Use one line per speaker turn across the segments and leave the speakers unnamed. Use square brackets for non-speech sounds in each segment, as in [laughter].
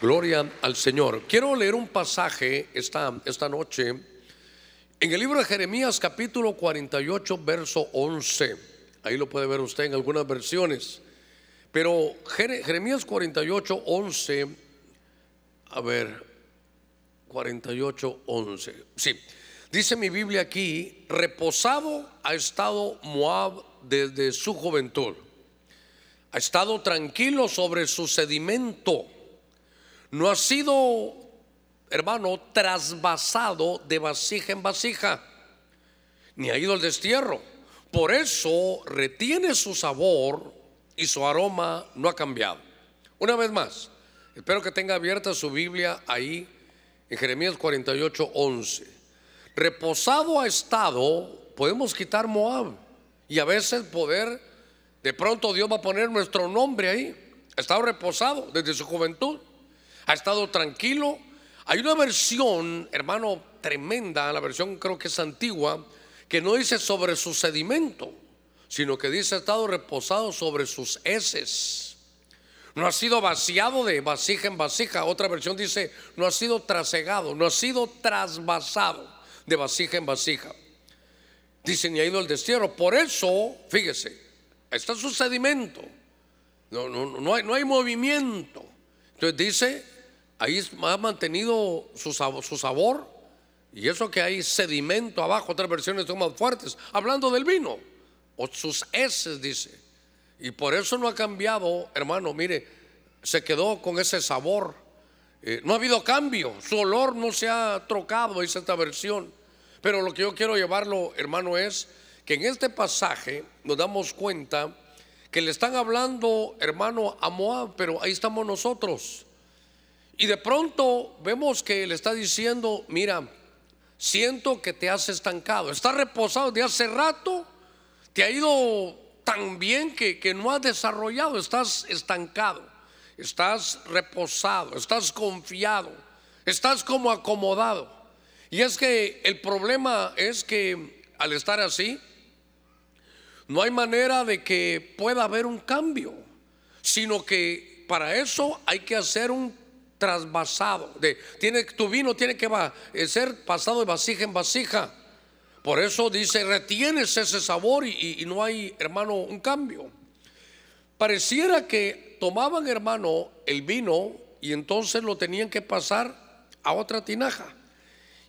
Gloria al Señor. Quiero leer un pasaje esta, esta noche en el libro de Jeremías capítulo 48, verso 11. Ahí lo puede ver usted en algunas versiones. Pero Jeremías 48, 11, a ver, 48, 11. Sí, dice mi Biblia aquí, reposado ha estado Moab desde su juventud. Ha estado tranquilo sobre su sedimento no ha sido, hermano, trasvasado de vasija en vasija, ni ha ido al destierro. Por eso retiene su sabor y su aroma no ha cambiado. Una vez más, espero que tenga abierta su Biblia ahí en Jeremías 48, 11. Reposado ha estado, podemos quitar Moab y a veces poder, de pronto Dios va a poner nuestro nombre ahí. Ha estado reposado desde su juventud ha estado tranquilo. Hay una versión, hermano, tremenda, la versión creo que es antigua, que no dice sobre su sedimento, sino que dice ha estado reposado sobre sus heces. No ha sido vaciado de vasija en vasija. Otra versión dice no ha sido trasegado, no ha sido trasvasado de vasija en vasija. Dice ni ha ido al destierro. Por eso, fíjese, está su sedimento. No, no, hay, no hay movimiento. Entonces dice ahí ha mantenido su sabor, y eso que hay sedimento abajo, otras versiones son más fuertes, hablando del vino, o sus heces dice, y por eso no ha cambiado, hermano, mire, se quedó con ese sabor, eh, no ha habido cambio, su olor no se ha trocado, dice esta versión, pero lo que yo quiero llevarlo, hermano, es que en este pasaje nos damos cuenta que le están hablando, hermano, a Moab, pero ahí estamos nosotros. Y de pronto vemos que le está diciendo, mira, siento que te has estancado, estás reposado de hace rato, te ha ido tan bien que, que no has desarrollado, estás estancado, estás reposado, estás confiado, estás como acomodado. Y es que el problema es que al estar así, no hay manera de que pueda haber un cambio, sino que para eso hay que hacer un trasvasado. De, tiene, tu vino tiene que eh, ser pasado de vasija en vasija. Por eso dice, retienes ese sabor y, no hay, hermano, un cambio. Pareciera que tomaban, hermano, el vino y entonces lo tenían que pasar a otra tinaja.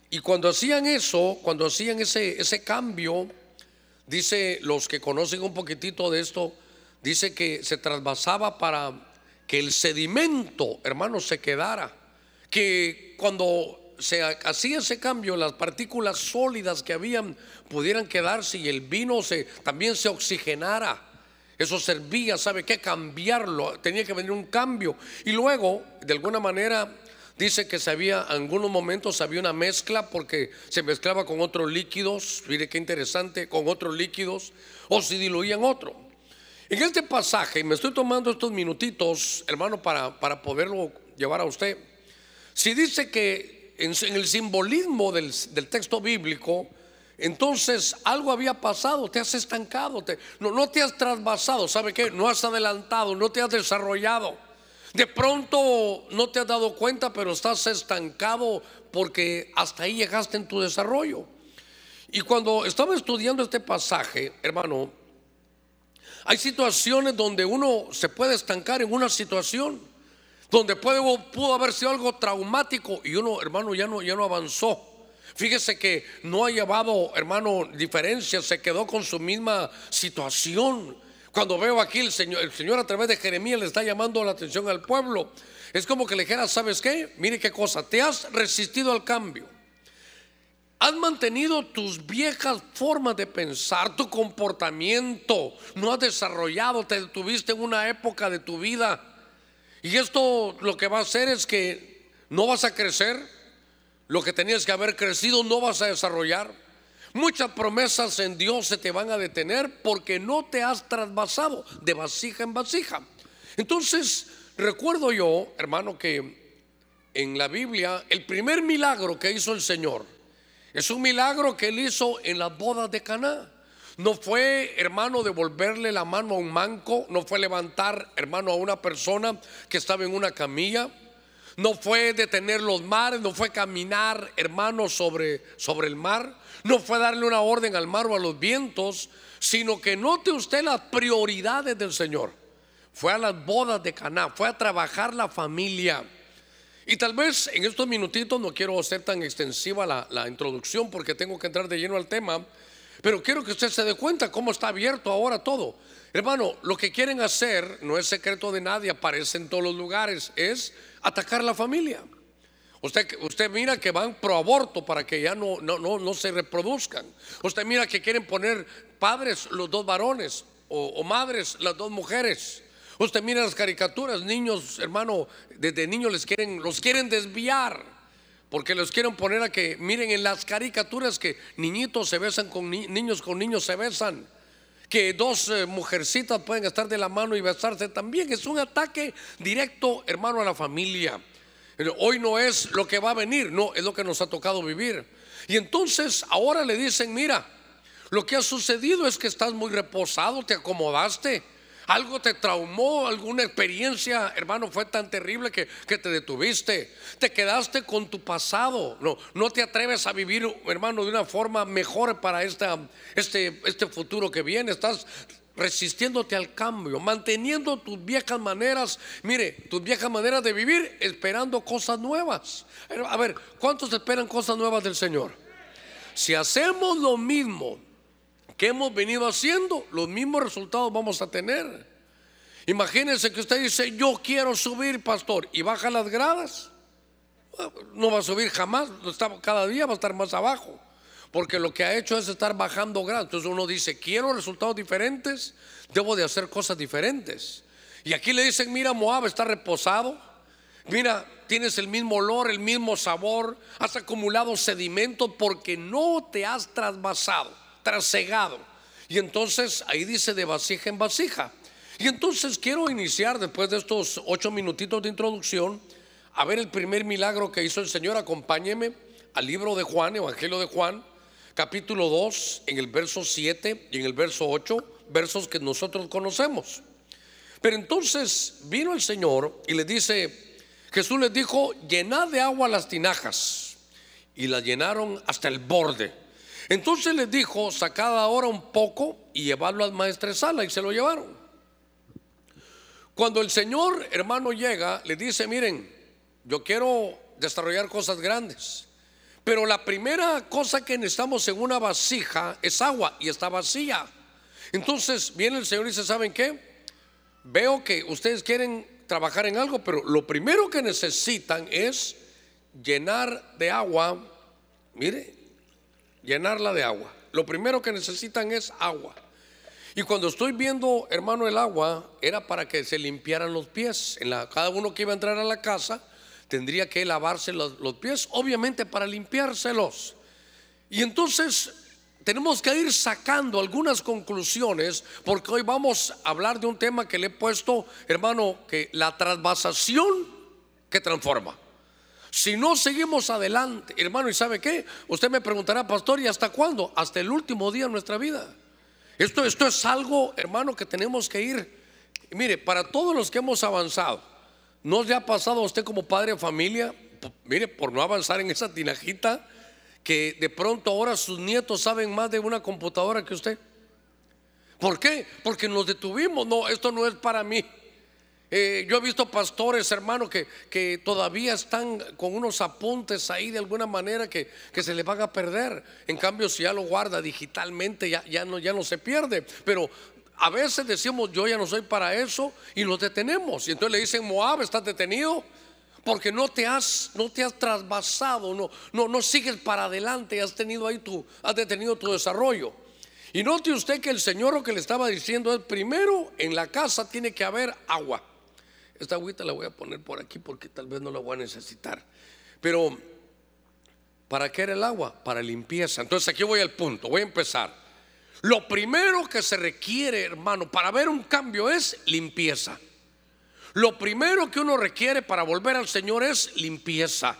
Y cuando hacían eso, cuando hacían ese, ese cambio, dice los que conocen un poquitito de esto, dice que se trasvasaba para que el sedimento, hermano, se quedara, que cuando se hacía ese cambio, las partículas sólidas que habían pudieran quedarse y el vino se, también se oxigenara. Eso servía, ¿sabe qué? Cambiarlo, tenía que venir un cambio. Y luego, de alguna manera, dice que se había, en algunos momentos había una mezcla porque se mezclaba con otros líquidos, mire qué interesante, con otros líquidos, o se diluían otro. En este pasaje, me estoy tomando estos minutitos, hermano, para, para poderlo llevar a usted. Si dice que en, el simbolismo del, texto bíblico, entonces algo había pasado, te has estancado, no, no te has trasvasado, ¿sabe qué? No has adelantado, no te has desarrollado. De pronto no te has dado cuenta, pero estás estancado porque hasta ahí llegaste en tu desarrollo. Y cuando estaba estudiando este pasaje, hermano, hay situaciones donde uno se puede estancar en una situación, donde puede, pudo haber sido algo traumático y uno, hermano, ya no, ya no avanzó. Fíjese que no ha llevado, hermano, diferencias, se quedó con su misma situación. Cuando veo aquí el Señor, el Señor a través de Jeremías le está llamando la atención al pueblo. Es como que le dijera, ¿sabes qué? Mire qué cosa, te has resistido al cambio. Has mantenido tus viejas formas de pensar, tu comportamiento, no has desarrollado, te detuviste en una época de tu vida. Y esto lo que va a hacer es que no vas a crecer, lo que tenías que haber crecido no vas a desarrollar. Muchas promesas en Dios se te van a detener porque no te has trasvasado de vasija en vasija. Entonces, recuerdo yo, hermano, que en la Biblia el primer milagro que hizo el Señor, es un milagro que él hizo en las bodas de Caná. No fue, hermano, devolverle la mano a un manco, no fue levantar, hermano, a una persona que estaba en una camilla, no fue detener los mares, no fue caminar, hermano, sobre, sobre el mar, no fue darle una orden al mar o a los vientos, sino que note usted las prioridades del Señor. Fue a las bodas de Caná, fue a trabajar la familia. Y tal vez en estos minutitos no quiero hacer tan extensiva la, introducción porque tengo que entrar de lleno al tema, pero quiero que usted se dé cuenta cómo está abierto ahora todo. Hermano, lo que quieren hacer no es secreto de nadie, aparece en todos los lugares, es atacar la familia. Usted, usted mira que van pro aborto para que ya no, no, no, no se reproduzcan. Usted mira que quieren poner padres los dos varones o madres las dos mujeres. Usted mira las caricaturas, niños, hermano, desde niños les quieren, los quieren desviar. Porque los quieren poner a que miren en las caricaturas que niñitos se besan con niños con niños se besan que dos eh, mujercitas pueden estar de la mano y besarse también. Es un ataque directo, hermano, a la familia. Hoy no es lo que va a venir, no, es lo que nos ha tocado vivir. Y entonces ahora le dicen, mira, lo que ha sucedido es que estás muy reposado, te acomodaste algo te traumó, alguna experiencia, hermano, fue tan terrible que, te detuviste. Te quedaste con tu pasado. No, no te atreves a vivir, hermano, de una forma mejor para esta, este, este futuro que viene. Estás resistiéndote al cambio, manteniendo tus viejas maneras, mire, tus viejas maneras de vivir, esperando cosas nuevas. A ver, ¿cuántos esperan cosas nuevas del Señor? Si hacemos lo mismo que hemos venido haciendo, los mismos resultados vamos a tener. Imagínense que usted dice, yo quiero subir, pastor, y baja las gradas. No va a subir jamás, cada día va a estar más abajo. Porque lo que ha hecho es estar bajando gradas. Entonces uno dice, quiero resultados diferentes, debo de hacer cosas diferentes. Y aquí le dicen, mira, Moab está reposado. Mira, tienes el mismo olor, el mismo sabor, has acumulado sedimentos porque no te has trasvasado trasegado. Y entonces ahí dice de vasija en vasija. Y entonces quiero iniciar después de estos ocho minutitos de introducción a ver el primer milagro que hizo el Señor. Acompáñeme al libro de Juan, Evangelio de Juan, capítulo 2, en el verso 7 y en el verso 8, versos que nosotros conocemos. Pero entonces vino el Señor y le dice, Jesús les dijo, llenad de agua las tinajas. Y las llenaron hasta el borde. Entonces les dijo, sacad ahora un poco y llevadlo al maestresala y se lo llevaron. Cuando el Señor, hermano, llega, le dice, miren, yo quiero desarrollar cosas grandes, pero la primera cosa que necesitamos en una vasija es agua y está vacía. Entonces viene el Señor y dice, ¿saben qué? Veo que ustedes quieren trabajar en algo, pero lo primero que necesitan es llenar de agua, mire, llenarla de agua. Lo primero que necesitan es agua. Y cuando estoy viendo, hermano, el agua, era para que se limpiaran los pies. En la, cada uno que iba a entrar a la casa tendría que lavarse los, los pies, obviamente para limpiárselos. Y entonces tenemos que ir sacando algunas conclusiones, porque hoy vamos a hablar de un tema que le he puesto, hermano, que la trasvasación que transforma. Si no seguimos adelante, hermano, ¿y sabe qué? Usted me preguntará, pastor, ¿y hasta cuándo? Hasta el último día de nuestra vida. Esto, esto es algo, hermano, que tenemos que ir. Mire, para todos los que hemos avanzado, ¿no le ha pasado a usted como padre de familia? Mire, por no avanzar en esa tinajita, que de pronto ahora sus nietos saben más de una computadora que usted. ¿Por qué? Porque nos detuvimos. No, esto no es para mí. Eh, yo he visto pastores, hermanos, que, que, todavía están con unos apuntes ahí de alguna manera que, que, se les van a perder. En cambio, si ya lo guarda digitalmente, ya, ya, no, ya no se pierde. Pero a veces decimos, yo ya no soy para eso y lo detenemos. Y entonces le dicen, Moab, estás detenido porque no te has, no te has trasvasado, no, no, no sigues para adelante, has tenido ahí tu, has detenido tu desarrollo. Y note usted que el Señor lo que le estaba diciendo es, primero en la casa tiene que haber agua. Esta agüita la voy a poner por aquí porque tal vez no la voy a necesitar. Pero, ¿para qué era el agua? Para limpieza. Entonces aquí voy al punto, voy a empezar. Lo primero que se requiere, hermano, para ver un cambio es limpieza. Lo primero que uno requiere para volver al Señor es limpieza.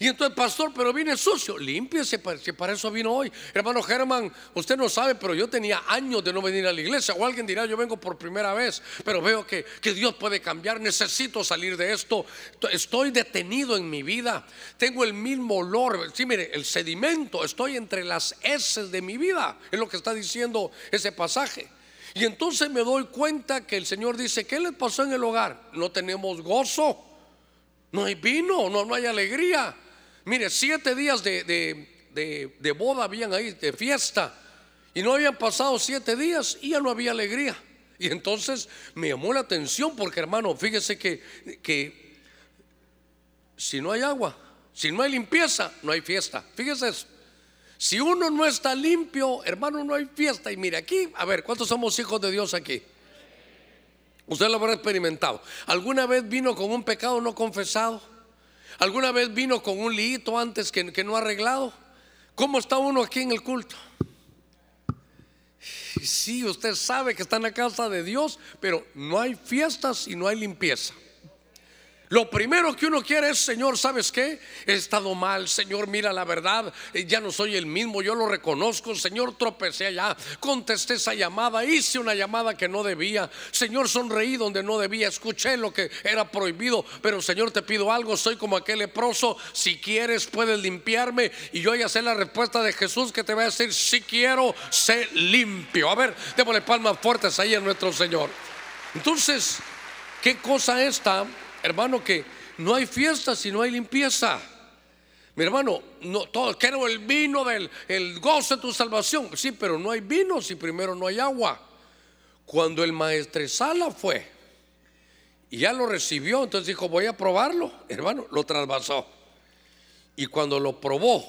Y entonces, pastor, pero vine sucio. Límpiese, para eso vino hoy. Hermano Germán, usted no sabe, pero yo tenía años de no venir a la iglesia. O alguien dirá, yo vengo por primera vez, pero veo que, que Dios puede cambiar. Necesito salir de esto. Estoy detenido en mi vida. Tengo el mismo olor. Sí, mire, el sedimento. Estoy entre las heces de mi vida. Es lo que está diciendo ese pasaje. Y entonces me doy cuenta que el Señor dice, ¿qué le pasó en el hogar? No tenemos gozo. No hay vino, no, no hay alegría. Mire, siete días de, boda habían ahí, de fiesta. Y no habían pasado siete días y ya no había alegría. Y entonces me llamó la atención porque hermano, fíjese que, que si no hay agua, si no hay limpieza, no hay fiesta. Fíjese eso. Si uno no está limpio, hermano, no hay fiesta. Y mire aquí, a ver, ¿cuántos somos hijos de Dios aquí? Usted lo habrá experimentado. ¿Alguna vez vino con un pecado no confesado? ¿Alguna vez vino con un liito antes que, que no arreglado? ¿Cómo está uno aquí en el culto? Sí, usted sabe que está en la casa de Dios, pero no hay fiestas y no hay limpieza. Lo primero que uno quiere es, Señor, ¿sabes qué? He estado mal, Señor, mira la verdad, eh, ya no soy el mismo, yo lo reconozco, Señor, tropecé allá, contesté esa llamada, hice una llamada que no debía, Señor, sonreí donde no debía, escuché lo que era prohibido, pero Señor, te pido algo, soy como aquel leproso, si quieres puedes limpiarme y yo voy a hacer la respuesta de Jesús que te va a decir, si quiero, sé limpio. A ver, démosle palmas fuertes ahí a nuestro Señor. Entonces, ¿qué cosa esta? Hermano, que no hay fiesta si no hay limpieza. Mi hermano, no, todo, quiero el vino del el gozo de tu salvación. Sí, pero no hay vino si primero no hay agua. Cuando el maestresala fue y ya lo recibió, entonces dijo, voy a probarlo. Hermano, lo trasvasó. Y cuando lo probó,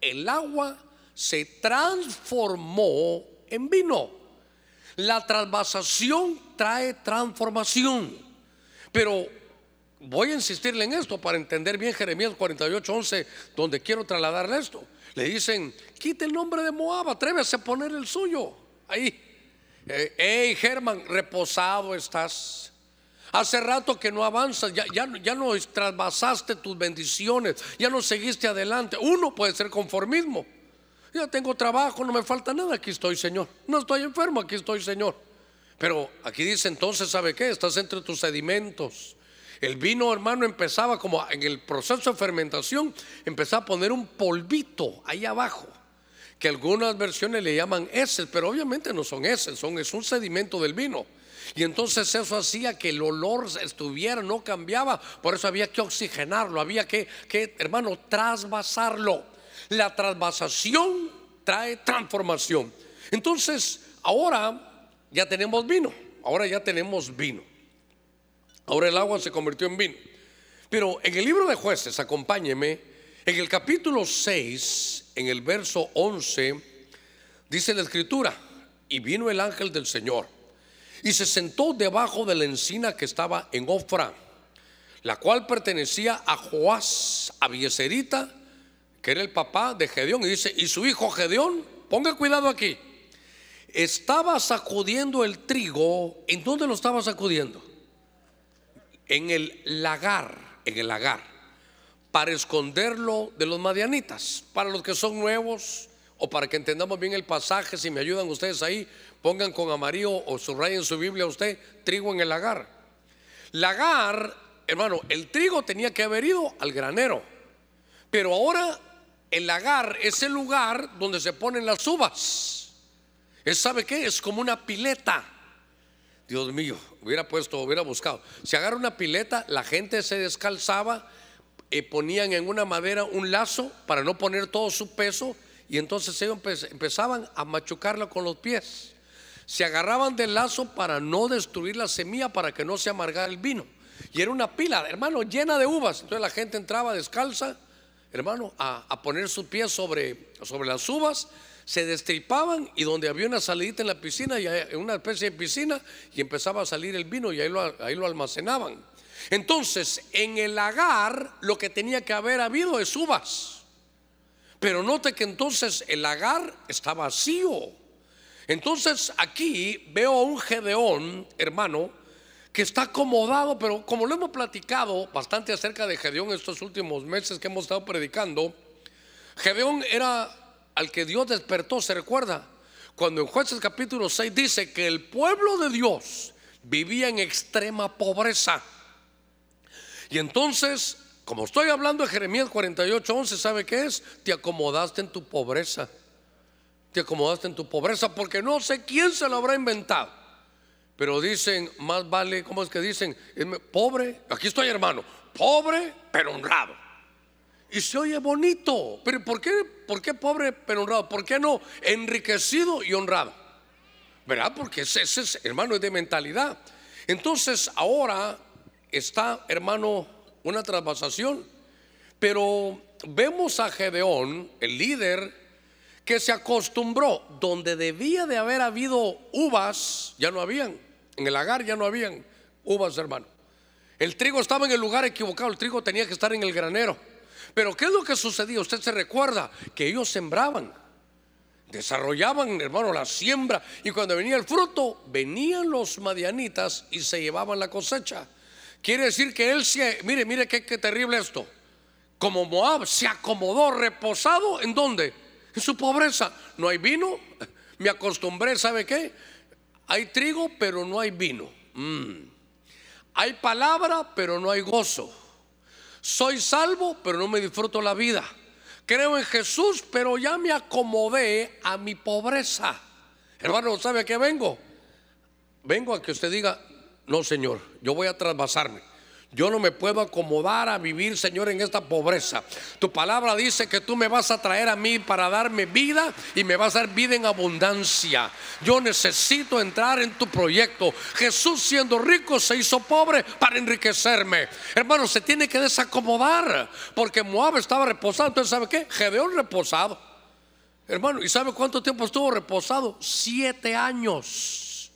el agua se transformó en vino. La trasvasación trae transformación. Pero voy a insistirle en esto para entender bien Jeremías 48, 11, donde quiero trasladarle esto. Le dicen, quite el nombre de Moab, atrévese a poner el suyo. Ahí. Eh, hey, Germán, reposado estás. Hace rato que no avanzas, ya, ya, ya no trasvasaste tus bendiciones, ya no seguiste adelante. Uno puede ser conformismo. Ya tengo trabajo, no me falta nada, aquí estoy, Señor. No estoy enfermo, aquí estoy, Señor. Pero aquí dice entonces, ¿sabe qué? Estás entre tus sedimentos. El vino, hermano, empezaba como en el proceso de fermentación, empezaba a poner un polvito ahí abajo, que algunas versiones le llaman heces, pero obviamente no son heces, son, es un sedimento del vino. Y entonces eso hacía que el olor estuviera, no cambiaba, por eso había que oxigenarlo, había que, que hermano, trasvasarlo. La trasvasación trae transformación. Entonces, ahora ya tenemos vino, ahora ya tenemos vino. Ahora el agua se convirtió en vino. Pero en el libro de jueces, acompáñeme, en el capítulo 6, en el verso 11, dice la escritura, y vino el ángel del Señor, y se sentó debajo de la encina que estaba en Ofra, la cual pertenecía a Joás, Abieserita, que era el papá de Gedeón, y dice, y su hijo Gedeón, ponga cuidado aquí, estaba sacudiendo el trigo, ¿en dónde lo estaba sacudiendo? En el lagar, en el lagar, para esconderlo de los madianitas. Para los que son nuevos o para que entendamos bien el pasaje, si me ayudan ustedes ahí, pongan con amarillo o subrayen su Biblia usted, trigo en el lagar. Lagar, hermano, el trigo tenía que haber ido al granero, pero ahora el lagar es el lugar donde se ponen las uvas. ¿Es sabe qué? Es como una pileta. Dios mío, hubiera puesto, hubiera buscado. Se agarra una pileta, la gente se descalzaba, eh, ponían en una madera un lazo para no poner todo su peso y entonces ellos empezaban a machucarlo con los pies. Se agarraban del lazo para no destruir la semilla, para que no se amargara el vino. Y era una pila, hermano, llena de uvas. Entonces la gente entraba descalza, hermano, a, a poner su pie sobre, sobre las uvas se destripaban y donde había una salidita en la piscina, y una especie de piscina, y empezaba a salir el vino y ahí lo, ahí lo almacenaban. Entonces, en el lagar lo que tenía que haber habido es uvas. Pero note que entonces el lagar está vacío. Entonces aquí veo a un Gedeón, hermano, que está acomodado, pero como lo hemos platicado bastante acerca de Gedeón estos últimos meses que hemos estado predicando, Gedeón era al que Dios despertó, ¿se recuerda? Cuando en jueces capítulo 6 dice que el pueblo de Dios vivía en extrema pobreza. Y entonces, como estoy hablando de Jeremías 48, 11, ¿sabe qué es? Te acomodaste en tu pobreza. Te acomodaste en tu pobreza porque no sé quién se lo habrá inventado. Pero dicen, más vale, ¿cómo es que dicen? Pobre, aquí estoy hermano, pobre pero honrado. Y se oye bonito. Pero ¿por qué, por qué pobre pero honrado? ¿Por qué no enriquecido y honrado? ¿Verdad? Porque ese, ese hermano es de mentalidad. Entonces ahora está, hermano, una trasvasación. Pero vemos a Gedeón, el líder, que se acostumbró, donde debía de haber habido uvas, ya no habían, en el lagar ya no habían uvas, hermano. El trigo estaba en el lugar equivocado, el trigo tenía que estar en el granero. Pero ¿qué es lo que sucedía? Usted se recuerda que ellos sembraban, desarrollaban, hermano, la siembra, y cuando venía el fruto, venían los madianitas y se llevaban la cosecha. Quiere decir que él se, mire, mire qué, terrible esto. Como Moab se acomodó reposado, ¿en dónde? En su pobreza. No hay vino. Me acostumbré, ¿sabe qué? Hay trigo, pero no hay vino. Mm. Hay palabra, pero no hay gozo. Soy salvo, pero no me disfruto la vida. Creo en Jesús, pero ya me acomodé a mi pobreza. Hermano, ¿sabe a qué vengo? Vengo a que usted diga, no, Señor, yo voy a trasvasarme. Yo no me puedo acomodar a vivir, Señor, en esta pobreza. Tu palabra dice que tú me vas a traer a mí para darme vida y me vas a dar vida en abundancia. Yo necesito entrar en tu proyecto. Jesús siendo rico se hizo pobre para enriquecerme. Hermano, se tiene que desacomodar porque Moab estaba reposado. Entonces, ¿sabe qué? Gedeón reposado. Hermano, ¿y sabe cuánto tiempo estuvo reposado? Siete años.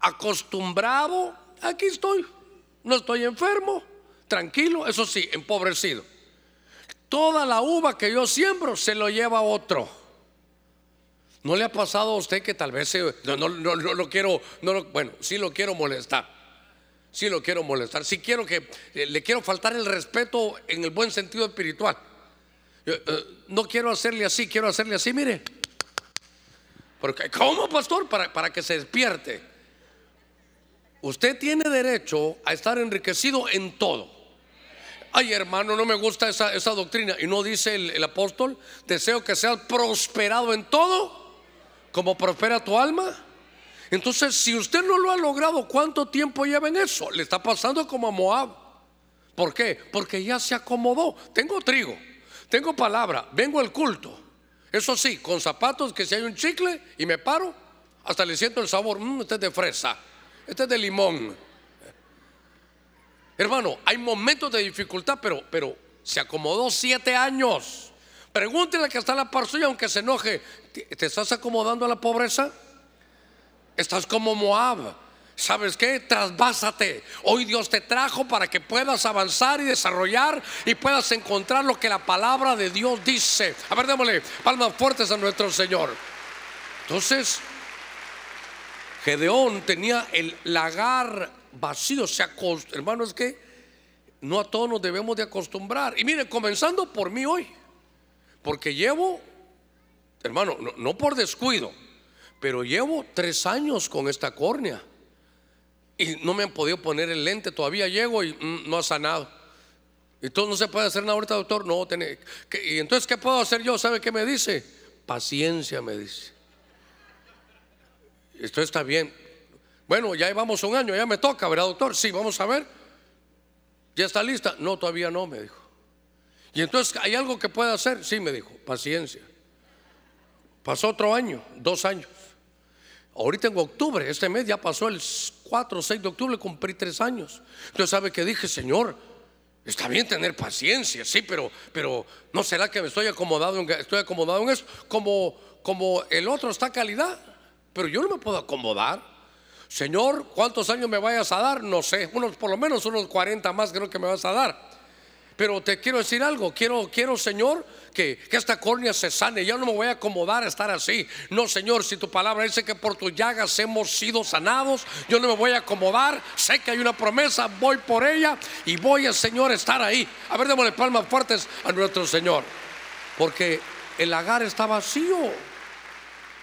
Acostumbrado, aquí estoy no estoy enfermo, tranquilo, eso sí, empobrecido. Toda la uva que yo siembro se lo lleva otro. ¿No le ha pasado a usted que tal vez no, no, lo quiero, no bueno, sí lo quiero molestar? Sí lo quiero molestar. Sí quiero que eh, le quiero faltar el respeto en el buen sentido espiritual. Eh, no quiero hacerle así, quiero hacerle así, mire. Porque, ¿Cómo, pastor? Para, para que se despierte. Usted tiene derecho a estar enriquecido en todo. Ay, hermano, no me gusta esa, doctrina. Y no dice el, apóstol, deseo que seas prosperado en todo, como prospera tu alma. Entonces, si usted no lo ha logrado, ¿cuánto tiempo lleva en eso? Le está pasando como a Moab. ¿Por qué? Porque ya se acomodó. Tengo trigo, tengo palabra, vengo al culto. Eso sí, con zapatos que si hay un chicle y me paro, hasta le siento el sabor, mmm, este es de fresa. Este es de limón. Hermano, hay momentos de dificultad, pero, pero se acomodó siete años. Pregúntele que está la par suya, aunque se enoje. ¿Te estás acomodando a la pobreza? Estás como Moab. ¿Sabes qué? Trasvásate. Hoy Dios te trajo para que puedas avanzar y desarrollar y puedas encontrar lo que la palabra de Dios dice. A ver, démosle palmas fuertes a nuestro Señor. Entonces, Gedeón tenía el lagar vacío. Se hermano, es que no a todos nos debemos de acostumbrar. Y miren, comenzando por mí hoy, porque llevo, hermano, no, por descuido, pero llevo tres años con esta córnea. Y no me han podido poner el lente, todavía llego y mm, no ha sanado. Y todo no se puede hacer nada ahorita, doctor. No, tiene, ¿y entonces qué puedo hacer yo? ¿Sabe qué me dice? Paciencia, me dice. Esto está bien. Bueno, ya llevamos un año, ya me toca, ¿verdad, doctor? Sí, vamos a ver. ¿Ya está lista? No, todavía no, me dijo. Y entonces, ¿hay algo que pueda hacer? Sí, me dijo, paciencia. Pasó otro año, dos años. Ahorita en octubre, este mes ya pasó el 4 o 6 de octubre, cumplí tres años. Entonces, ¿sabe que dije, Señor? Está bien tener paciencia, sí, pero, pero ¿no será que me estoy acomodado en, estoy eso? Como, como el otro está calidad. Pero yo no me puedo acomodar. Señor, ¿cuántos años me vayas a dar? No sé, unos por lo menos unos 40 más creo que me vas a dar. pero te quiero decir algo, quiero, quiero Señor, que, que, esta córnea se sane. Ya no me voy a acomodar a estar así. No, Señor, si tu palabra dice que por tus llagas hemos sido sanados, yo no me voy a acomodar. Sé que hay una promesa, voy por ella y voy a, Señor, estar ahí. A ver, démosle palmas fuertes a nuestro Señor. Porque el lagar está vacío.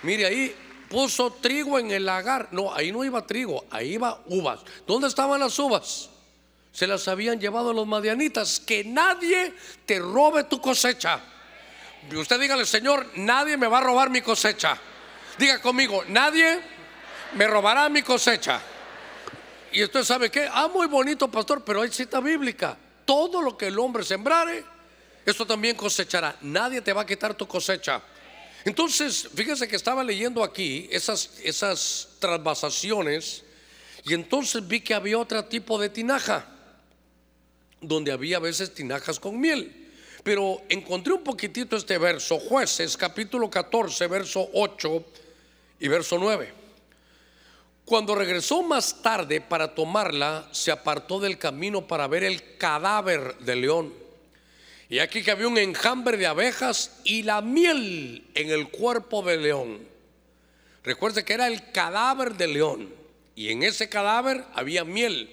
Mire ahí, puso trigo en el lagar. No, ahí no iba trigo, ahí iba uvas. ¿Dónde estaban las uvas? Se las habían llevado los madianitas. Que nadie te robe tu cosecha. Y usted dígale, Señor, nadie me va a robar mi cosecha. Diga conmigo, nadie me robará mi cosecha. Y usted sabe que, ah, muy bonito, pastor, pero hay cita bíblica. Todo lo que el hombre sembrare, esto también cosechará. Nadie te va a quitar tu cosecha. Entonces, fíjese que estaba leyendo aquí esas, esas transvasaciones y entonces vi que había otro tipo de tinaja, donde había a veces tinajas con miel. Pero encontré un poquitito este verso, jueces capítulo 14, verso 8 y verso 9. Cuando regresó más tarde para tomarla, se apartó del camino para ver el cadáver del león. Y aquí que había un enjambre de abejas y la miel en el cuerpo del león. Recuerde que era el cadáver del león. Y en ese cadáver había miel.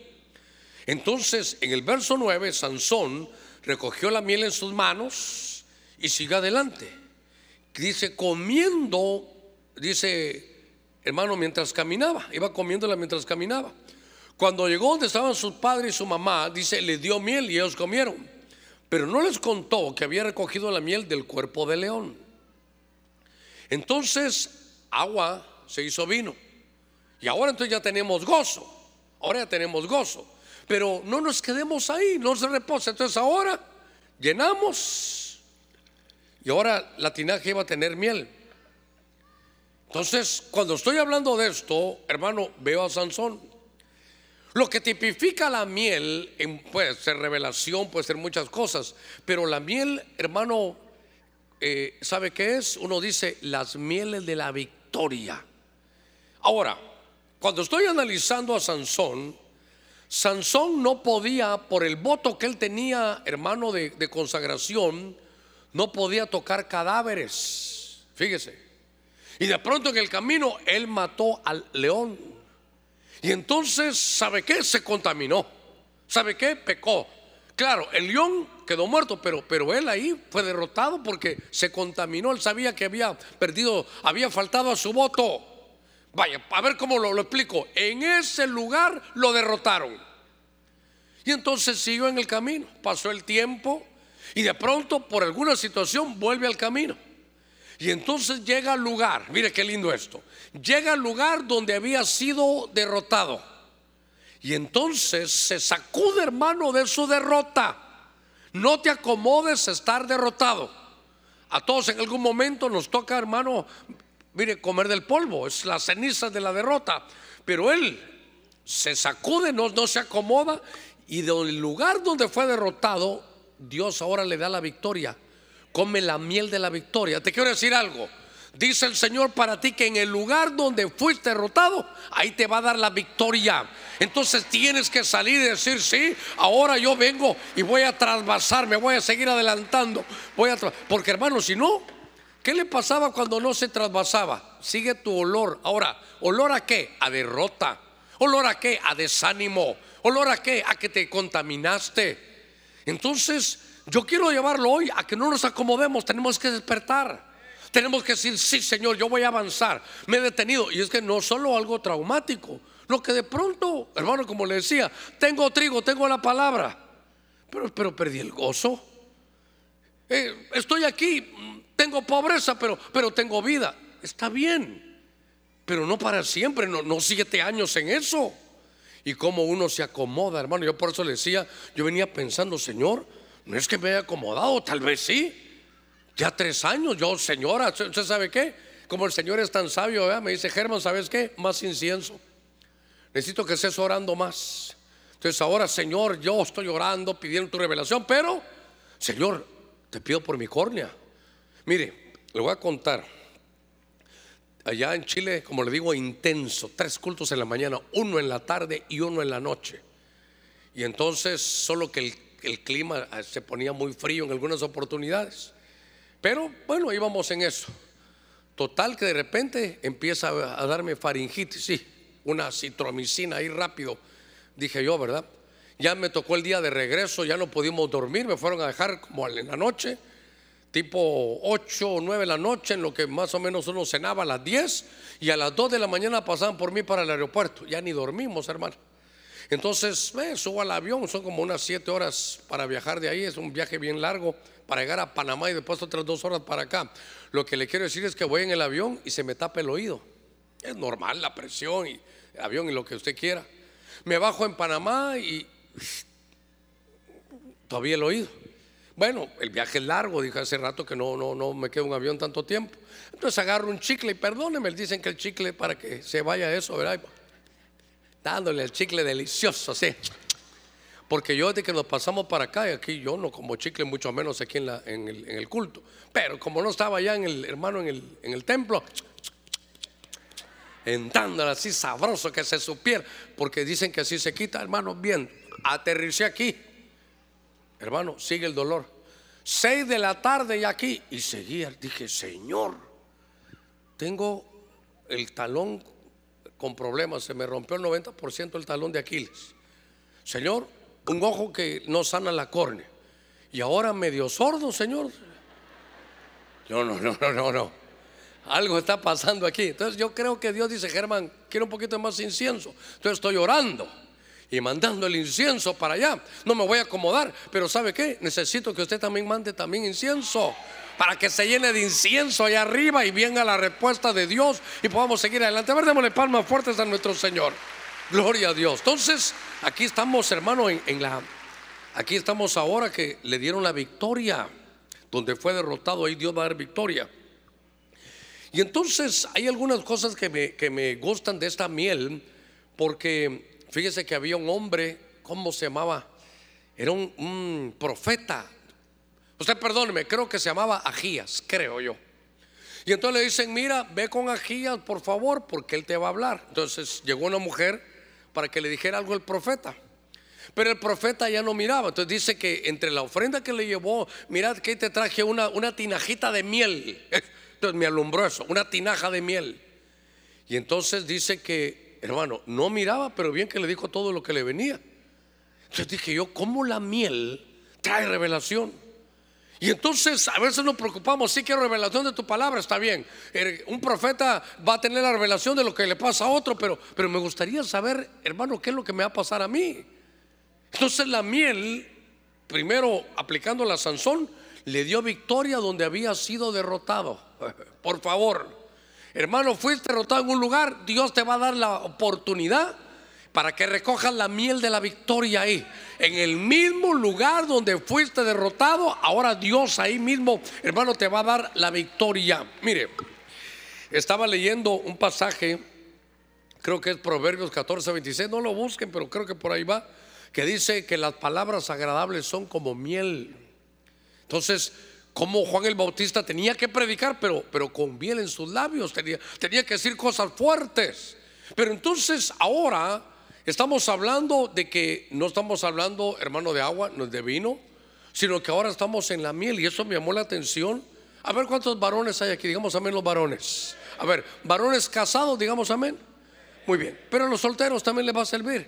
Entonces, en el verso 9, Sansón recogió la miel en sus manos y sigue adelante. Dice, comiendo, dice, hermano, mientras caminaba, iba comiéndola mientras caminaba. Cuando llegó donde estaban sus padres y su mamá, dice, le dio miel y ellos comieron. Pero no les contó que había recogido la miel del cuerpo de león. Entonces, agua se hizo vino. Y ahora entonces ya tenemos gozo. Ahora ya tenemos gozo. Pero no nos quedemos ahí, no se reposa. Entonces ahora llenamos y ahora la tinaja iba a tener miel. Entonces, cuando estoy hablando de esto, hermano, veo a Sansón. Lo que tipifica la miel puede ser revelación, puede ser muchas cosas, pero la miel, hermano, eh, ¿sabe qué es? Uno dice las mieles de la victoria. Ahora, cuando estoy analizando a Sansón, Sansón no podía, por el voto que él tenía, hermano de, de consagración, no podía tocar cadáveres. Fíjese. Y de pronto en el camino él mató al león. Y entonces, ¿sabe qué? Se contaminó. ¿Sabe qué? Pecó. Claro, el león quedó muerto, pero, pero él ahí fue derrotado porque se contaminó. Él sabía que había perdido, había faltado a su voto. Vaya, a ver cómo lo, explico. En ese lugar lo derrotaron. Y entonces siguió en el camino. Pasó el tiempo y de pronto por alguna situación vuelve al camino. Y entonces llega al lugar, mire qué lindo esto, llega al lugar donde había sido derrotado. Y entonces se sacude hermano de su derrota. No te acomodes estar derrotado. A todos en algún momento nos toca hermano mire, comer del polvo, es la ceniza de la derrota. Pero él se sacude, no, no se acomoda y del lugar donde fue derrotado, Dios ahora le da la victoria. Come la miel de la victoria. Te quiero decir algo. Dice el Señor para ti que en el lugar donde fuiste derrotado, ahí te va a dar la victoria. Entonces tienes que salir y decir, sí, ahora yo vengo y voy a trasvasar, me voy a seguir adelantando. Voy a porque hermano, si no, ¿Qué le pasaba cuando no se trasvasaba? Sigue tu olor. Ahora, ¿olor a qué? A derrota. ¿Olor a qué? A desánimo. ¿Olor a qué? A que te contaminaste. Entonces, yo quiero llevarlo hoy a que no nos acomodemos. Tenemos que despertar. Tenemos que decir, sí, Señor, yo voy a avanzar. Me he detenido. Y es que no solo algo traumático. Lo que de pronto, hermano, como le decía, tengo trigo, tengo la palabra. Pero, pero perdí el gozo. Eh, estoy aquí, tengo pobreza, pero, pero tengo vida. Está bien, pero no para siempre, no, no siete años en eso. Y cómo uno se acomoda, hermano. Yo por eso le decía, yo venía pensando, Señor, no es que me haya acomodado, tal vez sí. Ya tres años, yo, señora, ¿usted sabe qué? Como el Señor es tan sabio, me dice, Germán, ¿sabes qué? Más incienso. Necesito que estés orando más. Entonces ahora, Señor, yo estoy orando, pidiendo tu revelación, pero, Señor, te pido por mi córnea. Mire, le voy a contar. Allá en Chile, como le digo, intenso, tres cultos en la mañana, uno en la tarde y uno en la noche. Y entonces, solo que el clima eh, se ponía muy frío en algunas oportunidades. Pero bueno, íbamos en eso. Total que de repente empieza a darme faringitis, sí, una citromicina ahí rápido, dije yo, ¿verdad? Ya me tocó el día de regreso, ya no pudimos dormir, me fueron a dejar como en la noche, tipo 8 o 9 de la noche, en lo que más o menos uno cenaba a las 10 y a las 2 de la mañana pasaban por mí para el aeropuerto. Ya ni dormimos, hermano. Entonces, eh, subo al avión, son como unas 7 horas para viajar de ahí, es un viaje bien largo para llegar a Panamá y después otras dos horas para acá. Lo que le quiero decir es que voy en el avión y se me tapa el oído. Es normal la presión y el avión y lo que usted quiera. Me bajo en Panamá y todavía el oído. Bueno, el viaje es largo, dije hace rato que no, no, no me quedo en un avión tanto tiempo. Entonces agarro un chicle y perdóneme, dicen que el chicle para que se vaya eso, ¿verdad? Dándole el chicle delicioso, sí. Porque yo desde que nos pasamos para acá, y aquí yo no como chicle, mucho menos aquí en, el, culto. Pero como no estaba allá en el hermano en el, en el templo, entándole así sabroso que se supiera, porque dicen que así se quita, hermano, bien, aterricé aquí, hermano, sigue el dolor. Seis de la tarde y aquí, y seguía, dije, Señor, tengo el talón con problemas, se me rompió el 90% el talón de Aquiles. Señor, un ojo que no sana la córnea. Y ahora medio sordo, Señor. No, no, no, no, no, no. Algo está pasando aquí. Entonces yo creo que Dios dice, Germán, quiero un poquito más incienso. Entonces estoy orando y mandando el incienso para allá. No me voy a acomodar, pero ¿sabe qué? Necesito que usted también mande también incienso para que se llene de incienso allá arriba y venga la respuesta de Dios y podamos seguir adelante. A ver, démosle palmas fuertes a nuestro Señor. Gloria a Dios. Entonces, aquí estamos, hermano, en, la. Aquí estamos ahora que le dieron la victoria. Donde fue derrotado, ahí Dios va a dar victoria. Y entonces hay algunas cosas que me, que me gustan de esta miel, porque fíjese que había un hombre, ¿cómo se llamaba? Era un, un profeta. Usted perdóneme, creo que se llamaba Agías, creo yo. Y entonces le dicen, mira, ve con Agías, por favor, porque él te va a hablar. Entonces llegó una mujer para que le dijera algo el profeta. Pero el profeta ya no miraba. Entonces dice que entre la ofrenda que le llevó, mirad que te traje una, una tinajita de miel. [laughs] Entonces me alumbró eso, una tinaja de miel. Y entonces dice que, hermano, no miraba, pero bien que le dijo todo lo que le venía. Entonces dije yo, ¿cómo la miel trae revelación? Y entonces a veces nos preocupamos, sí quiero revelación de tu palabra, está bien. Er, un profeta va a tener la revelación de lo que le pasa a otro, pero, pero me gustaría saber, hermano, qué es lo que me va a pasar a mí. Entonces la miel, primero aplicando la Sansón, le dio victoria donde había sido derrotado. [laughs] Por favor, hermano, fuiste derrotado en un lugar, Dios te va a dar la oportunidad para que recojas la miel de la victoria ahí. En el mismo lugar donde fuiste derrotado, ahora Dios ahí mismo, hermano, te va a dar la victoria. Mire, estaba leyendo un pasaje, creo que es Proverbios 14, 26, no lo busquen, pero creo que por ahí va, que dice que las palabras agradables son como miel. Entonces, como Juan el Bautista tenía que predicar, pero, pero con miel en sus labios, tenía, tenía que decir cosas fuertes. Pero entonces ahora Estamos hablando de que no estamos hablando, hermano, de agua, no de vino, sino que ahora estamos en la miel y eso me llamó la atención. A ver cuántos varones hay aquí, digamos amén los varones. A ver, varones casados, digamos amén. Muy bien, pero a los solteros también les va a servir.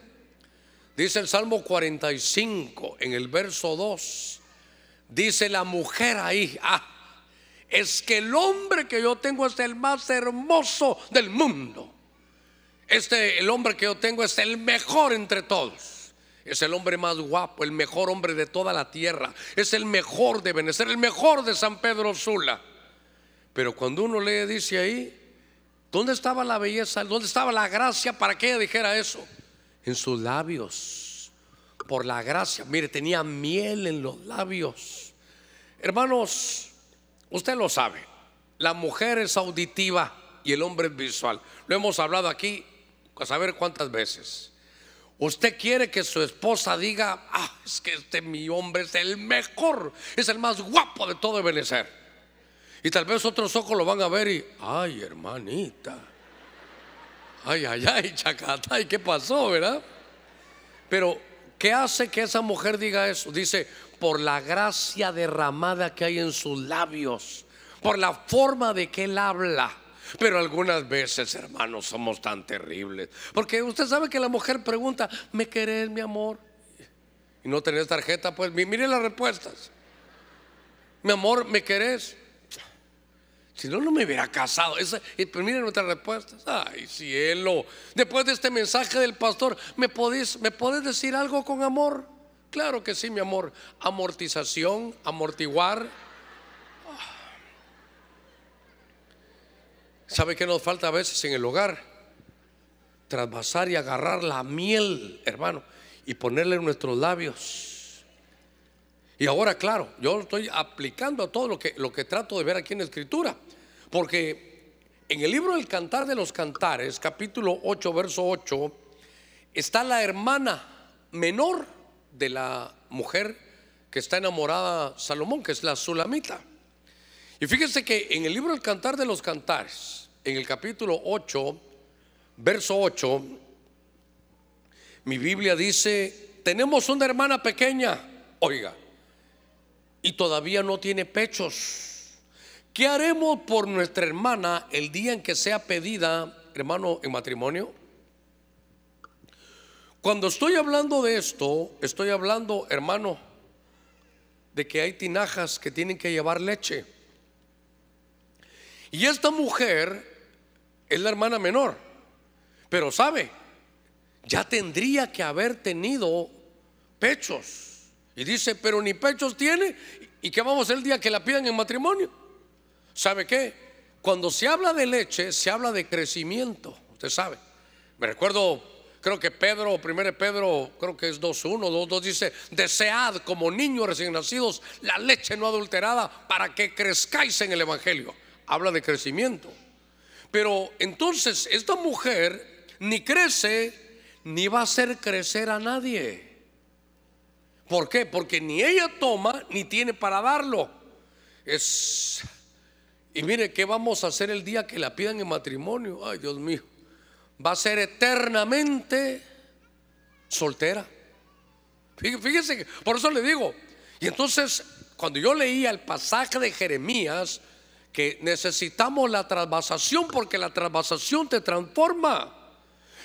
Dice el Salmo 45 en el verso 2. Dice la mujer ahí, ah, es que el hombre que yo tengo es el más hermoso del mundo. Este, el hombre que yo tengo es el mejor entre todos. Es el hombre más guapo, el mejor hombre de toda la tierra. Es el mejor de Venezuela, el mejor de San Pedro Sula. Pero cuando uno lee, dice ahí, ¿dónde estaba la belleza? ¿Dónde estaba la gracia para que ella dijera eso? En sus labios, por la gracia. Mire, tenía miel en los labios. Hermanos, usted lo sabe, la mujer es auditiva y el hombre es visual. Lo hemos hablado aquí a saber cuántas veces. Usted quiere que su esposa diga, ah, es que este mi hombre es el mejor, es el más guapo de todo Benecer. Y tal vez otros ojos lo van a ver y, ay, hermanita. Ay, ay, ay, chacata, ¿y qué pasó, verdad? Pero ¿Qué hace que esa mujer diga eso? Dice, por la gracia derramada que hay en sus labios, por la forma de que él habla. Pero algunas veces, hermanos, somos tan terribles. Porque usted sabe que la mujer pregunta, ¿me querés, mi amor? Y no tenés tarjeta, pues mire las respuestas. Mi amor, ¿me querés? Si no, no me hubiera casado. Esa, pues miren nuestras respuestas. Ay, cielo. Después de este mensaje del pastor, ¿me podés, ¿me podés decir algo con amor? Claro que sí, mi amor. Amortización, amortiguar. ¿Sabe qué nos falta a veces en el hogar? Trasvasar y agarrar la miel, hermano, y ponerle en nuestros labios. Y ahora, claro, yo estoy aplicando a todo lo que, lo que trato de ver aquí en la escritura. Porque en el libro del Cantar de los Cantares, capítulo 8, verso 8, está la hermana menor de la mujer que está enamorada Salomón, que es la Sulamita. Y fíjense que en el libro del Cantar de los Cantares, en el capítulo 8, verso 8, mi Biblia dice, tenemos una hermana pequeña, oiga, y todavía no tiene pechos ¿Qué haremos por nuestra hermana el día en que sea pedida, hermano, en matrimonio? Cuando estoy hablando de esto, estoy hablando, hermano, de que hay tinajas que tienen que llevar leche. Y esta mujer es la hermana menor, pero sabe, ya tendría que haber tenido pechos. Y dice, pero ni pechos tiene. ¿Y qué vamos el día que la pidan en matrimonio? ¿Sabe qué? Cuando se habla de leche, se habla de crecimiento, usted sabe. Me recuerdo, creo que Pedro, primero Pedro, creo que es 2.1, 2.2 dice, desead como niños recién nacidos la leche no adulterada para que crezcáis en el Evangelio. Habla de crecimiento. Pero entonces esta mujer ni crece ni va a hacer crecer a nadie. ¿Por qué? Porque ni ella toma ni tiene para darlo. Es y mire, ¿qué vamos a hacer el día que la pidan en matrimonio? Ay, Dios mío. Va a ser eternamente soltera. Fíjese, por eso le digo. Y entonces, cuando yo leía el pasaje de Jeremías, que necesitamos la trasvasación porque la trasvasación te transforma.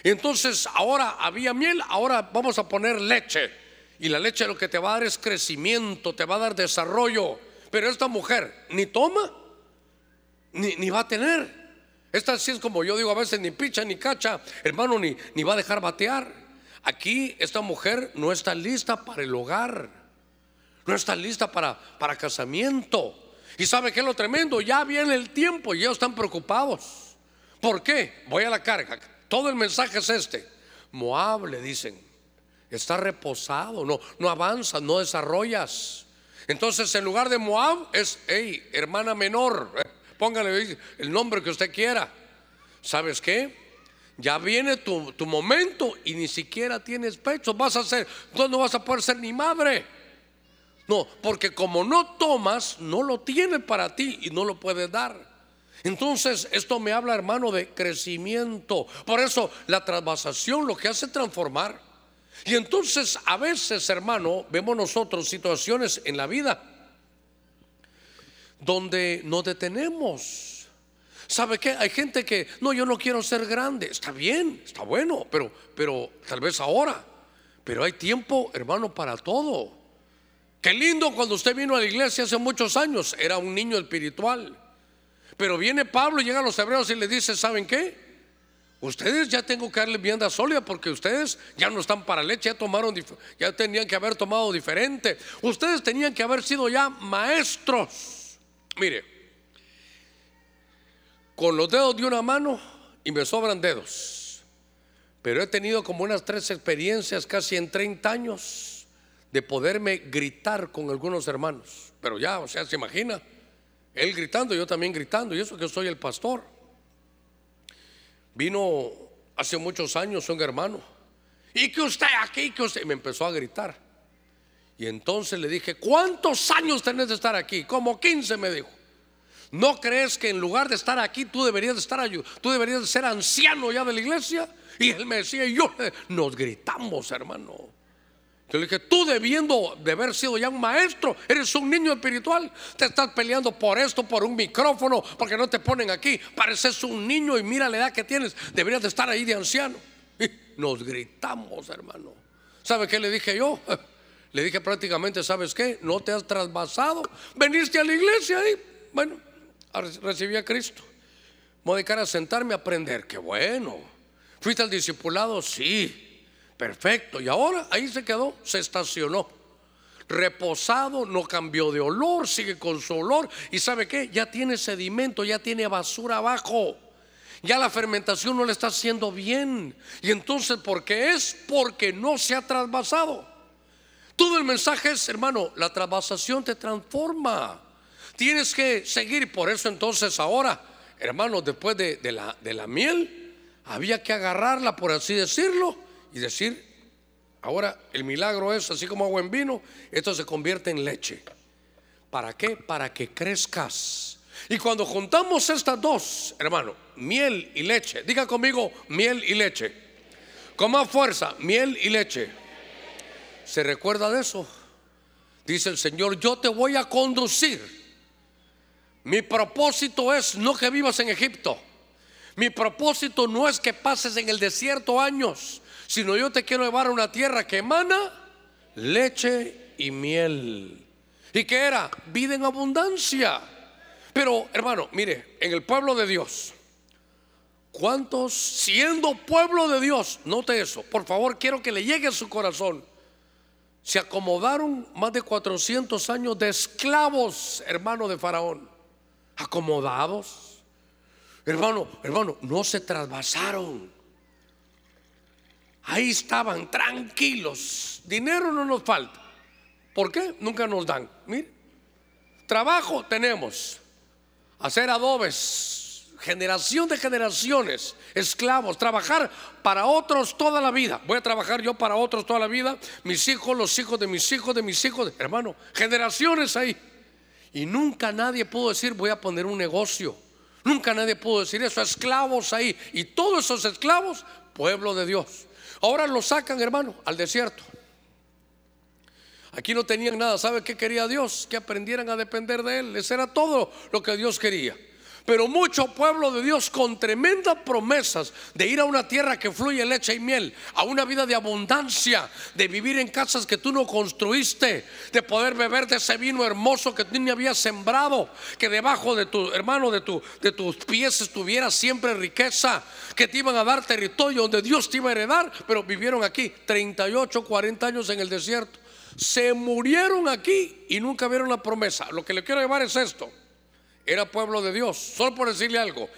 Entonces ahora había miel, ahora vamos a poner leche. Y la leche lo que te va a dar es crecimiento, te va a dar desarrollo. Pero esta mujer ni toma ni, va a tener. Esta sí es como yo digo a veces, ni picha ni cacha, hermano, ni, ni va a dejar batear. Aquí esta mujer no está lista para el hogar, no está lista para, para casamiento. Y sabe que es lo tremendo, ya viene el tiempo y ellos están preocupados. ¿Por qué? Voy a la carga. Todo el mensaje es este. Moab le dicen, está reposado, no, no avanzas, no desarrollas. Entonces en lugar de Moab es, hey, hermana menor, póngale el nombre que usted quiera. ¿Sabes qué? Ya viene tu, momento y ni siquiera tienes pecho. Vas a ser, no vas a poder ser ni madre. No, porque como no tomas, no lo tiene para ti y no lo puedes dar. Entonces, esto me habla, hermano, de crecimiento. Por eso, la transvasación lo que hace es transformar. Y entonces, a veces, hermano, vemos nosotros situaciones en la vida donde nos detenemos. ¿Sabe qué? Hay gente que, no, yo no quiero ser grande. Está bien, está bueno, pero, pero tal vez ahora. Pero hay tiempo, hermano, para todo. Qué lindo cuando usted vino a la iglesia hace muchos años, era un niño espiritual. Pero viene Pablo, llega a los hebreos y le dice, ¿saben qué? Ustedes ya tengo que darle vianda sólida porque ustedes ya no están para leche, ya tomaron, ya tenían que haber tomado diferente. Ustedes tenían que haber sido ya maestros. Mire, con los dedos de una mano y me sobran dedos, pero he tenido como unas tres experiencias casi en 30 años de poderme gritar con algunos hermanos. Pero ya, o sea, se imagina, él gritando, yo también gritando, y eso que soy el pastor. Vino hace muchos años un hermano, y que usted aquí, que usted, me empezó a gritar. Y entonces le dije, ¿cuántos años tenés de estar aquí? Como 15 me dijo. ¿No crees que en lugar de estar aquí tú deberías de estar tú deberías de ser anciano ya de la iglesia? Y él me decía, yo nos gritamos, hermano. Yo le dije, tú debiendo de haber sido ya un maestro, eres un niño espiritual, te estás peleando por esto, por un micrófono, porque no te ponen aquí, pareces un niño y mira la edad que tienes, deberías de estar ahí de anciano. Nos gritamos, hermano. ¿Sabe qué le dije yo? [laughs] Le dije prácticamente, ¿sabes qué? No te has trasvasado, veniste a la iglesia y, bueno, recibí a Cristo. Voy a a sentarme a aprender, qué bueno. ¿Fuiste al discipulado? Sí. Perfecto. Y ahora ahí se quedó, se estacionó. Reposado, no cambió de olor, sigue con su olor. Y sabe qué? Ya tiene sedimento, ya tiene basura abajo. Ya la fermentación no le está haciendo bien. Y entonces, ¿por qué es? Porque no se ha trasvasado. Todo el mensaje es, hermano, la trasvasación te transforma. Tienes que seguir. Por eso entonces ahora, hermano, después de, la, de la miel, había que agarrarla, por así decirlo y decir, ahora el milagro es, así como agua en vino, esto se convierte en leche. ¿Para qué? Para que crezcas. Y cuando juntamos estas dos, hermano, miel y leche, diga conmigo miel y leche. Con más fuerza, miel y leche. ¿Se recuerda de eso? Dice el Señor, yo te voy a conducir. Mi propósito es no que vivas en Egipto. Mi propósito no es que pases en el desierto años sino yo te quiero llevar a una tierra que emana leche y miel. ¿Y que era? Vida en abundancia. Pero, hermano, mire, en el pueblo de Dios, ¿cuántos siendo pueblo de Dios, note eso, por favor, quiero que le llegue a su corazón, se acomodaron más de 400 años de esclavos, hermano de Faraón, acomodados. Hermano, hermano, no se trasvasaron. Ahí estaban tranquilos. Dinero no nos falta. ¿Por qué? Nunca nos dan. Mire, trabajo tenemos. Hacer adobes. Generación de generaciones. Esclavos. Trabajar para otros toda la vida. Voy a trabajar yo para otros toda la vida. Mis hijos, los hijos de mis hijos, de mis hijos. Hermano, generaciones ahí. Y nunca nadie pudo decir voy a poner un negocio. Nunca nadie pudo decir eso. Esclavos ahí. Y todos esos esclavos, pueblo de Dios. Ahora lo sacan, hermano, al desierto. Aquí no tenían nada. ¿Sabe qué quería Dios? Que aprendieran a depender de Él. Ese era todo lo que Dios quería. Pero mucho pueblo de Dios con tremendas promesas de ir a una tierra que fluye leche y miel, a una vida de abundancia, de vivir en casas que tú no construiste, de poder beber de ese vino hermoso que tú ni habías sembrado, que debajo de tu hermano, de, tu, de tus pies estuviera siempre riqueza, que te iban a dar territorio donde Dios te iba a heredar, pero vivieron aquí 38, 40 años en el desierto. Se murieron aquí y nunca vieron la promesa. Lo que le quiero llevar es esto era pueblo de Dios. Solo por decirle algo,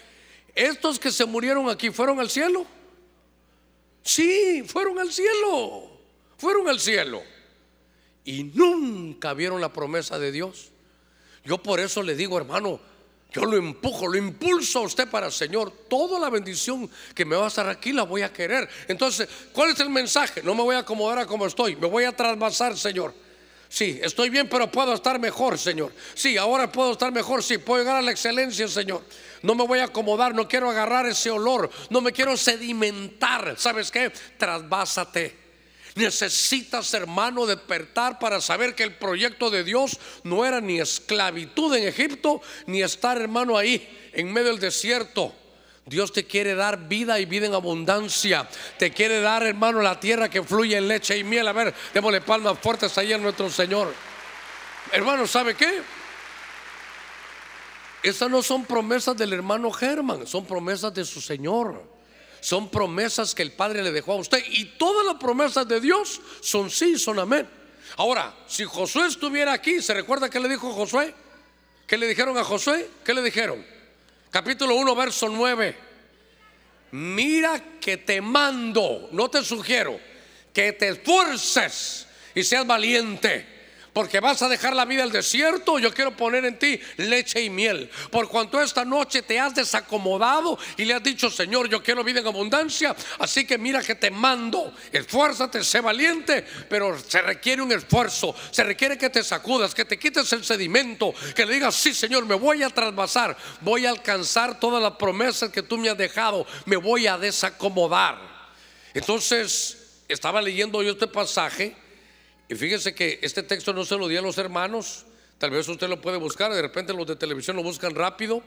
estos que se murieron aquí fueron al cielo. Sí, fueron al cielo. Fueron al cielo. Y nunca vieron la promesa de Dios. Yo por eso le digo, hermano, yo lo empujo, lo impulso a usted para Señor. Toda la bendición que me va a estar aquí la voy a querer. Entonces, ¿cuál es el mensaje? No me voy a acomodar a como estoy. Me voy a trasvasar, Señor. Sí, estoy bien, pero puedo estar mejor, Señor. Sí, ahora puedo estar mejor. Sí, puedo llegar a la excelencia, Señor. No me voy a acomodar, no quiero agarrar ese olor, no me quiero sedimentar. ¿Sabes qué? Trasvásate. Necesitas, hermano, despertar para saber que el proyecto de Dios no era ni esclavitud en Egipto, ni estar, hermano, ahí en medio del desierto. Dios te quiere dar vida y vida en abundancia. Te quiere dar, hermano, la tierra que fluye en leche y miel. A ver, démosle palmas fuertes ahí a nuestro Señor. Hermano, ¿sabe qué? Esas no son promesas del hermano Germán, son promesas de su Señor. Son promesas que el Padre le dejó a usted. Y todas las promesas de Dios son sí, son amén. Ahora, si Josué estuviera aquí, ¿se recuerda qué le dijo Josué? ¿Qué le dijeron a Josué? ¿Qué le dijeron? Capítulo 1, verso 9. Mira que te mando, no te sugiero, que te esfuerces y seas valiente porque vas a dejar la vida al desierto, yo quiero poner en ti leche y miel. Por cuanto esta noche te has desacomodado y le has dicho, Señor, yo quiero vida en abundancia, así que mira que te mando, esfuérzate, sé valiente, pero se requiere un esfuerzo, se requiere que te sacudas, que te quites el sedimento, que le digas, sí, Señor, me voy a trasvasar, voy a alcanzar todas las promesas que tú me has dejado, me voy a desacomodar. Entonces, estaba leyendo yo este pasaje Y fíjese que este texto no se lo di a los hermanos, tal vez usted lo puede buscar, de repente los de televisión lo buscan rápido,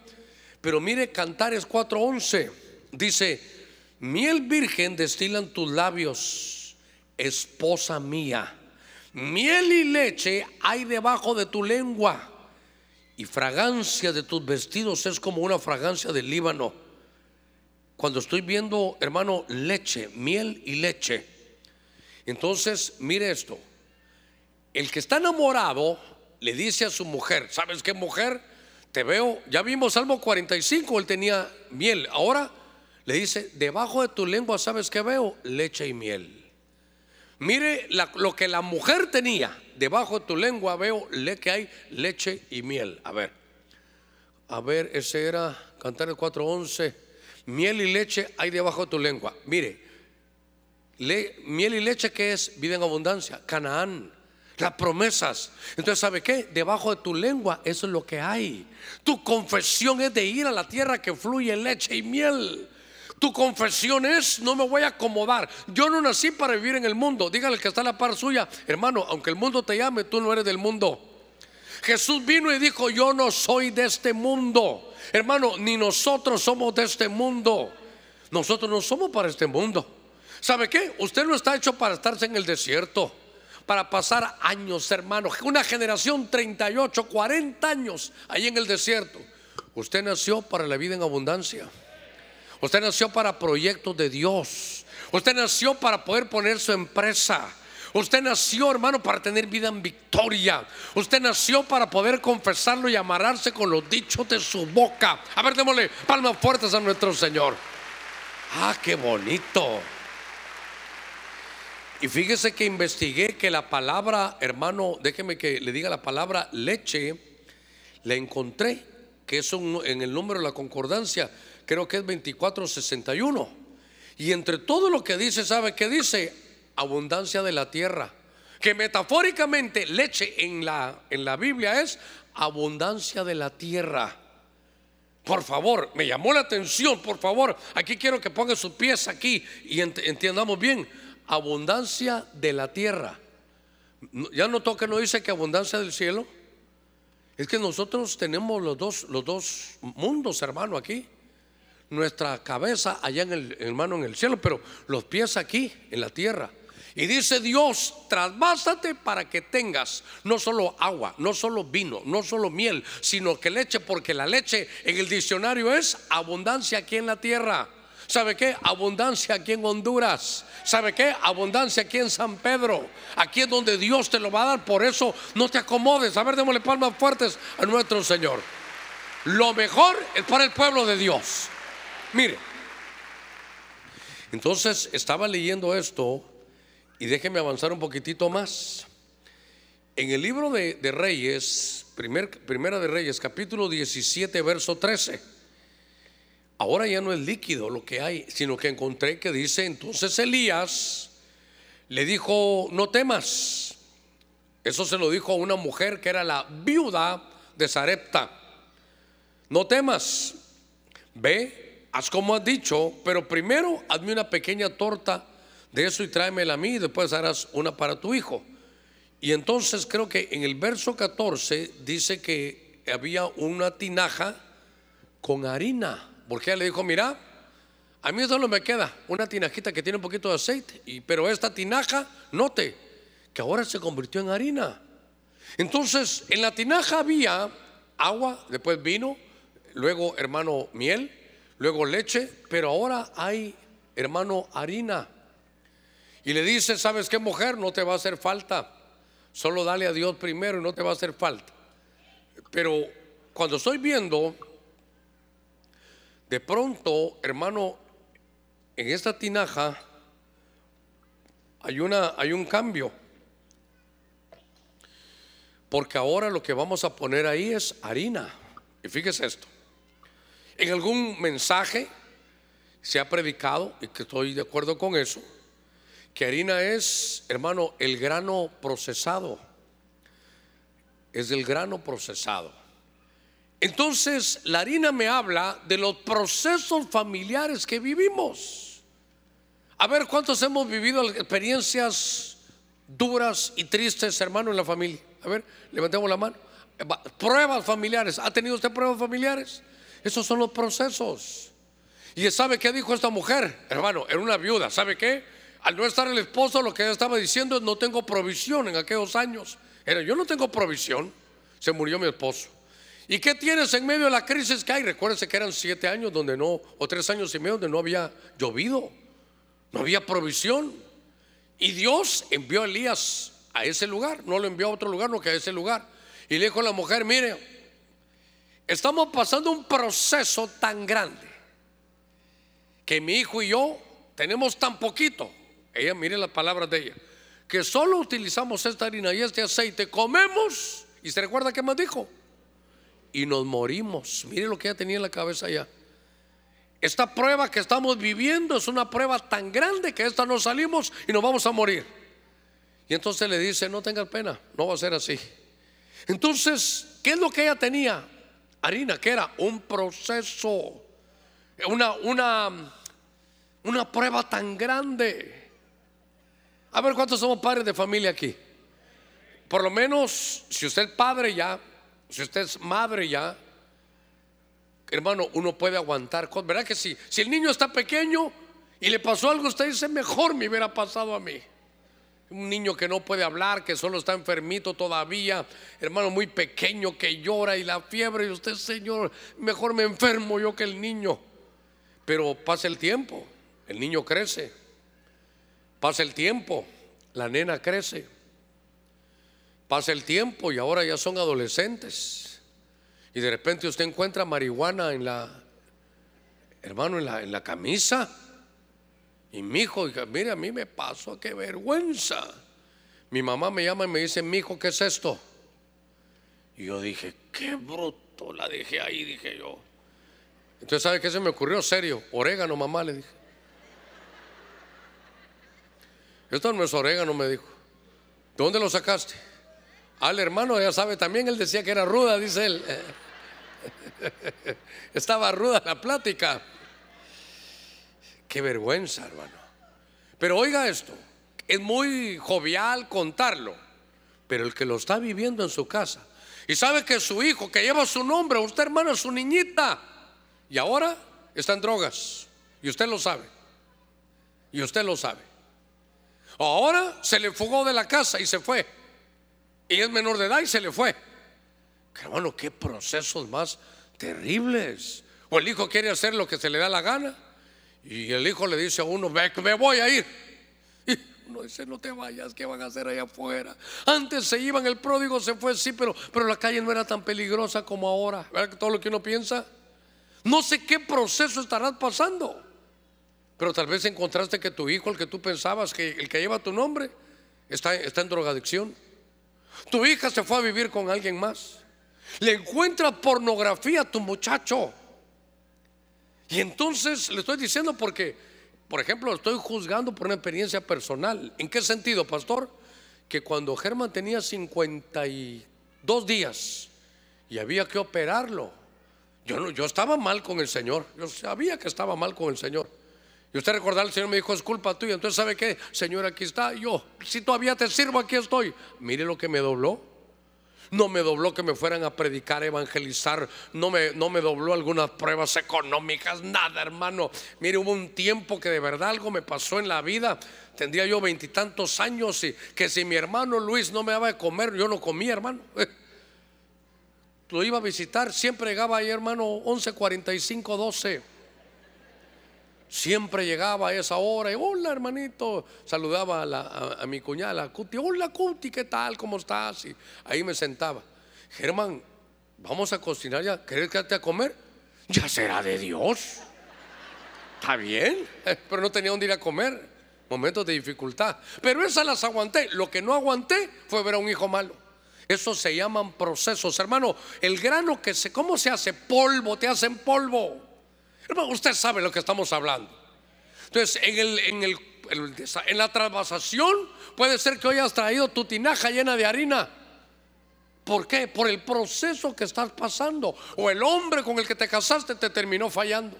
pero mire Cantares 4:11, dice, miel virgen destilan tus labios, esposa mía, miel y leche hay debajo de tu lengua, y fragancia de tus vestidos es como una fragancia del Líbano. Cuando estoy viendo, hermano, leche, miel y leche, entonces mire esto, el que está enamorado le dice a su mujer, ¿sabes qué mujer? Te veo, ya vimos Salmo 45, él tenía miel. Ahora le dice, debajo de tu lengua, ¿sabes qué veo? Leche y miel. Mire lo que la mujer tenía, debajo de tu lengua veo le, que hay leche y miel. A ver, a ver, ese era Cantar el 4.11. Miel y leche hay debajo de tu lengua. Mire, miel y leche que es vida en abundancia, Canaán las promesas. Entonces, ¿sabe qué? Debajo de tu lengua eso es lo que hay. Tu confesión es de ir a la tierra que fluye leche y miel. Tu confesión es, no me voy a acomodar. Yo no nací para vivir en el mundo. Dígale que está en la par suya, hermano, aunque el mundo te llame, tú no eres del mundo. Jesús vino y dijo, yo no soy de este mundo. Hermano, ni nosotros somos de este mundo. Nosotros no somos para este mundo. ¿Sabe qué? Usted no está hecho para estarse en el desierto para pasar años, hermano. Una generación 38, 40 años ahí en el desierto. Usted nació para la vida en abundancia. Usted nació para proyectos de Dios. Usted nació para poder poner su empresa. Usted nació, hermano, para tener vida en victoria. Usted nació para poder confesarlo y amarrarse con los dichos de su boca. A ver, démosle palmas fuertes a nuestro Señor. Ah, qué bonito. Y fíjese que investigué que la palabra, hermano, déjeme que le diga la palabra leche, la encontré, que es en el número de la concordancia, creo que es 2461. Y entre todo lo que dice, ¿sabe qué dice? Abundancia de la tierra. Que metafóricamente leche en la, en la Biblia es abundancia de la tierra. Por favor, me llamó la atención, por favor. Aquí quiero que ponga sus pies aquí y entiendamos bien abundancia de la tierra. ¿Ya notó que no dice que abundancia del cielo? Es que nosotros tenemos los dos, los dos mundos, hermano, aquí. Nuestra cabeza allá en el hermano en el cielo, pero los pies aquí en la tierra. Y dice Dios, trasvásate para que tengas no solo agua, no solo vino, no solo miel, sino que leche, porque la leche en el diccionario es abundancia aquí en la tierra. ¿Sabe qué? Abundancia aquí en Honduras. ¿Sabe qué? Abundancia aquí en San Pedro. Aquí es donde Dios te lo va a dar. Por eso no te acomodes. A ver, démosle palmas fuertes a nuestro Señor. Lo mejor es para el pueblo de Dios. Mire. Entonces estaba leyendo esto y déjeme avanzar un poquitito más. En el libro de, Reyes, primera de Reyes, capítulo 17, verso 13. Ahora ya no es líquido lo que hay, sino que encontré que dice, entonces Elías le dijo, no temas. Eso se lo dijo a una mujer que era la viuda de Sarepta. No temas, ve, haz como has dicho, pero primero hazme una pequeña torta de eso y tráemela a mí y después harás una para tu hijo. Y entonces creo que en el verso 14 dice que había una tinaja con harina ella le dijo, mira, a mí solo me queda una tinajita que tiene un poquito de aceite, y, pero esta tinaja, note, que ahora se convirtió en harina. Entonces, en la tinaja había agua, después vino, luego hermano miel, luego leche, pero ahora hay hermano harina. Y le dice, ¿sabes qué mujer? No te va a hacer falta. Solo dale a Dios primero y no te va a hacer falta. Pero cuando estoy viendo de pronto, hermano, en esta tinaja hay, una, hay un cambio. Porque ahora lo que vamos a poner ahí es harina. Y fíjese esto. En algún mensaje se ha predicado, y que estoy de acuerdo con eso, que harina es, hermano, el grano procesado. Es el grano procesado. Entonces, la harina me habla de los procesos familiares que vivimos. A ver, ¿cuántos hemos vivido experiencias duras y tristes, hermano, en la familia. A ver, levantemos la mano. Pruebas familiares. ¿Ha tenido usted pruebas familiares? Esos son los procesos. Y sabe qué dijo esta mujer, hermano, era una viuda. ¿Sabe qué? Al no estar el esposo, lo que ella estaba diciendo es no tengo provisión en aquellos años. Era yo no tengo provisión. Se murió mi esposo. ¿Y qué tienes en medio de la crisis que hay? Recuérdese que eran siete años donde no, o tres años y medio donde no había llovido, no había provisión. Y Dios envió a Elías a ese lugar, no lo envió a otro lugar, no que a ese lugar. Y le dijo a la mujer, mire, estamos pasando un proceso tan grande que mi hijo y yo tenemos tan poquito. Ella, mire las palabras de ella, que solo utilizamos esta harina y este aceite, comemos. ¿Y se recuerda qué más dijo? Y nos morimos. Mire lo que ella tenía en la cabeza ya. Esta prueba que estamos viviendo es una prueba tan grande que esta no salimos y nos vamos a morir. Y entonces le dice, no tengas pena, no va a ser así. Entonces, ¿qué es lo que ella tenía? Harina, que era un proceso, una, una, una prueba tan grande. A ver cuántos somos padres de familia aquí. Por lo menos, si usted es padre ya, si usted es madre ya, hermano, uno puede aguantar. ¿Verdad que sí? Si el niño está pequeño y le pasó algo, usted dice, mejor me hubiera pasado a mí. Un niño que no puede hablar, que solo está enfermito todavía, hermano muy pequeño que llora y la fiebre y usted, Señor, mejor me enfermo yo que el niño. Pero pasa el tiempo, el niño crece, pasa el tiempo, la nena crece. Pasa el tiempo y ahora ya son adolescentes. Y de repente usted encuentra marihuana en la, hermano, en la, en la camisa. Y mi hijo, mire, a mí me pasó, qué vergüenza. Mi mamá me llama y me dice, mi hijo, ¿qué es esto? Y yo dije, qué bruto, la dejé ahí, dije yo. Entonces, ¿sabe qué se me ocurrió? Serio, orégano, mamá, le dije. Esto no es orégano, me dijo. ¿De dónde lo sacaste? Al hermano ya sabe también, él decía que era ruda, dice él. [laughs] Estaba ruda la plática. Qué vergüenza, hermano. Pero oiga esto, es muy jovial contarlo, pero el que lo está viviendo en su casa y sabe que su hijo que lleva su nombre, usted hermano es su niñita, y ahora está en drogas, y usted lo sabe, y usted lo sabe. Ahora se le fugó de la casa y se fue. Y es menor de edad y se le fue. Hermano, qué procesos más terribles. O el hijo quiere hacer lo que se le da la gana. Y el hijo le dice a uno, ve, me voy a ir. Y uno dice, no te vayas, ¿qué van a hacer allá afuera? Antes se iban, el pródigo se fue, sí, pero, pero la calle no era tan peligrosa como ahora. ¿Verdad todo lo que uno piensa? No sé qué proceso estarás pasando. Pero tal vez encontraste que tu hijo, el que tú pensabas, que el que lleva tu nombre, está, está en drogadicción. Tu hija se fue a vivir con alguien más. Le encuentra pornografía a tu muchacho. Y entonces le estoy diciendo porque, por ejemplo, estoy juzgando por una experiencia personal. ¿En qué sentido, pastor? Que cuando Germán tenía 52 días y había que operarlo, yo, no, yo estaba mal con el Señor. Yo sabía que estaba mal con el Señor. Y usted recordar, el Señor me dijo, es culpa tuya. Entonces, ¿sabe qué? Señor, aquí está. Yo, si todavía te sirvo, aquí estoy. Mire lo que me dobló. No me dobló que me fueran a predicar, evangelizar. No me, no me dobló algunas pruebas económicas, nada, hermano. Mire, hubo un tiempo que de verdad algo me pasó en la vida. Tendría yo veintitantos años y que si mi hermano Luis no me daba de comer, yo no comía, hermano. [laughs] Lo iba a visitar, siempre llegaba ahí, hermano, 11:45, 12 Siempre llegaba a esa hora y hola hermanito, saludaba a, mi cuñada, Cuti, hola Cuti, ¿qué tal? ¿Cómo estás? Y ahí me sentaba. Germán, vamos a cocinar ya, ¿querés quedarte a comer? Ya será de Dios. Está bien, [laughs] pero no tenía dónde ir a comer. Momentos de dificultad. Pero esas las aguanté. Lo que no aguanté fue ver a un hijo malo. Eso se llaman procesos, hermano. El grano que se, ¿cómo se hace? Polvo, te hacen polvo usted sabe lo que estamos hablando. Entonces, en la transvasación puede ser que hoy has traído tu tinaja llena de harina. ¿Por qué? Por el proceso que estás pasando. O el hombre con el que te casaste te terminó fallando.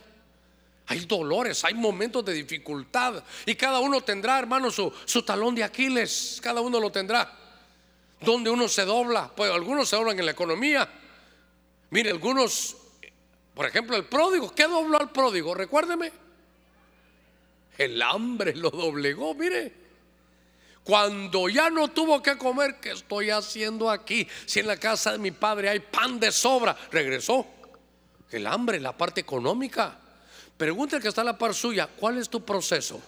Hay dolores, hay momentos de dificultad. Y cada uno tendrá, hermano, su, su talón de Aquiles. Cada uno lo tendrá. Donde uno se dobla. Pues algunos se doblan en la economía. Mire, algunos, por ejemplo, el pródigo. ¿Qué dobló al pródigo? Recuérdeme. El hambre lo doblegó, mire. Cuando ya no tuvo que comer, ¿qué estoy haciendo aquí? Si en la casa de mi padre hay pan de sobra, regresó. El hambre, la parte económica. Pregúntale que está a la par suya, ¿cuál es tu proceso?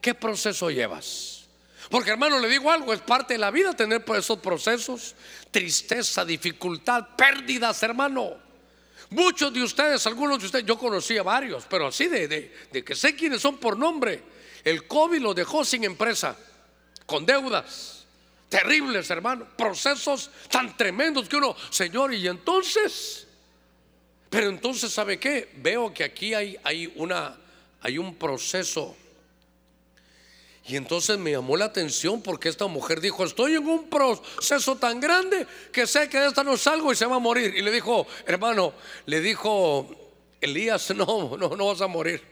¿Qué proceso llevas? Porque hermano, le digo algo, es parte de la vida tener esos procesos, tristeza, dificultad, pérdidas, hermano. Muchos de ustedes, algunos de ustedes, yo conocía varios, pero así de, de que sé quiénes son por nombre. El COVID lo dejó sin empresa con deudas terribles, hermano, procesos tan tremendos que uno, Señor, y entonces, pero entonces, ¿sabe qué? Veo que aquí hay, hay, una, hay un proceso. Y entonces me llamó la atención porque esta mujer dijo, estoy en un proceso tan grande que sé que de esta no salgo y se va a morir. Y le dijo, hermano, le dijo Elías, [laughs] no, no, no vas a morir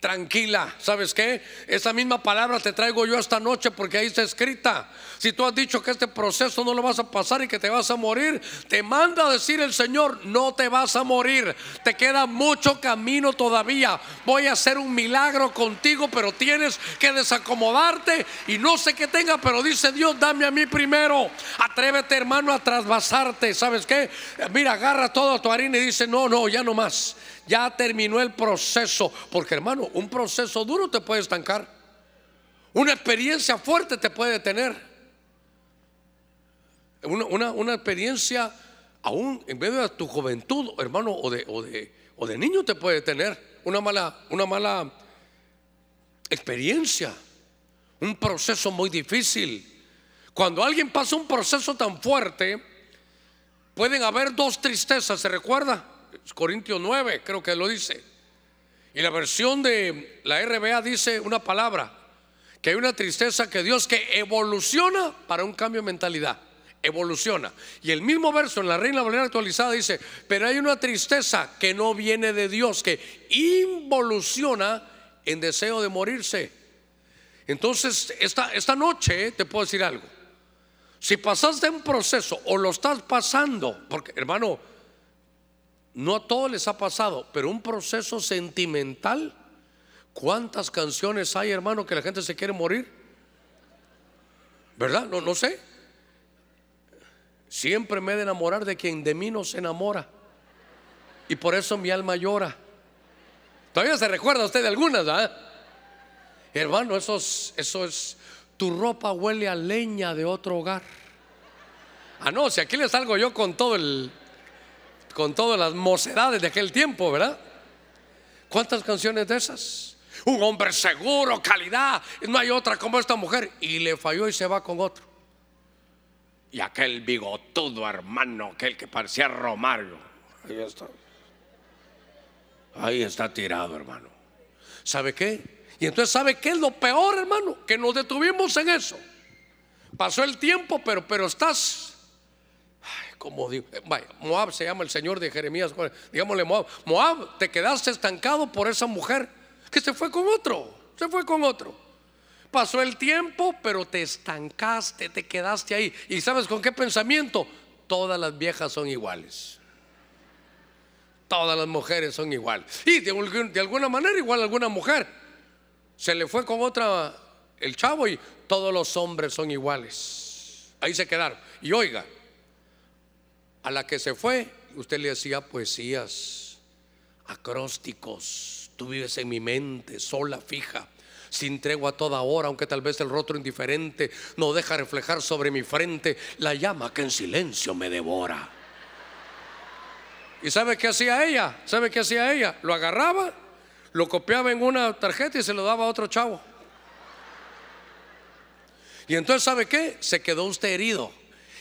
tranquila. ¿Sabes qué? Esa misma palabra te traigo yo esta noche porque ahí está escrita. Si tú has dicho que este proceso no lo vas a pasar y que te vas a morir, te manda a decir el Señor, no te vas a morir. Te queda mucho camino todavía. Voy a hacer un milagro contigo, pero tienes que desacomodarte y no sé qué tenga, pero dice Dios, dame a mí primero. Atrévete, hermano, a trasvasarte. ¿Sabes qué? Mira, agarra toda tu harina y dice, no, no, ya no más ya terminó el proceso. Porque hermano, un proceso duro te puede estancar. Una experiencia fuerte te puede tener. Una, una, experiencia aún en medio de tu juventud, hermano, o de, o de, o de niño te puede tener. Una mala, una mala experiencia. Un proceso muy difícil. Cuando alguien pasa un proceso tan fuerte, pueden haber dos tristezas, ¿se recuerda? Corintios 9, creo que lo dice. Y la versión de la RBA dice una palabra, que hay una tristeza que Dios que evoluciona para un cambio de mentalidad. Evoluciona. Y el mismo verso en la Reina Valera actualizada dice, pero hay una tristeza que no viene de Dios, que involuciona en deseo de morirse. Entonces, esta, esta noche te puedo decir algo. Si pasaste un proceso o lo estás pasando, porque hermano, no a todos les ha pasado, pero un proceso sentimental. ¿Cuántas canciones hay, hermano, que la gente se quiere morir? ¿Verdad? No, no sé. Siempre me he de enamorar de quien de mí no se enamora. Y por eso mi alma llora. Todavía se recuerda usted de algunas, ¿verdad? Hermano, eso es, eso es, tu ropa huele a leña de otro hogar. Ah, no, si aquí le salgo yo con todo el, con todas las mocedades de aquel tiempo, ¿verdad? ¿Cuántas canciones de esas? Un hombre seguro, calidad, no hay otra como esta mujer. Y le falló y se va con otro. Y aquel bigotudo hermano, aquel que parecía Romario. Ahí está. Ahí está tirado, hermano. ¿Sabe qué? Y entonces, ¿sabe qué es lo peor, hermano? Que nos detuvimos en eso. Pasó el tiempo, pero, pero estás como digo, eh, Moab se llama el Señor de Jeremías, digámosle Moab. Moab, te quedaste estancado por esa mujer que se fue con otro, se fue con otro. Pasó el tiempo, pero te estancaste, te quedaste ahí. ¿Y sabes con qué pensamiento? Todas las viejas son iguales. Todas las mujeres son iguales. Y de, de alguna manera igual alguna mujer. Se le fue con otra el chavo y todos los hombres son iguales. Ahí se quedaron. Y oiga, a la que se fue, usted le hacía poesías, acrósticos. Tú vives en mi mente, sola, fija, sin tregua a toda hora, aunque tal vez el rostro indiferente no deja reflejar sobre mi frente la llama que en silencio me devora. ¿Y sabe qué hacía ella? ¿Sabe qué hacía ella? Lo agarraba, lo copiaba en una tarjeta y se lo daba a otro chavo. Y entonces, ¿sabe qué? Se quedó usted herido.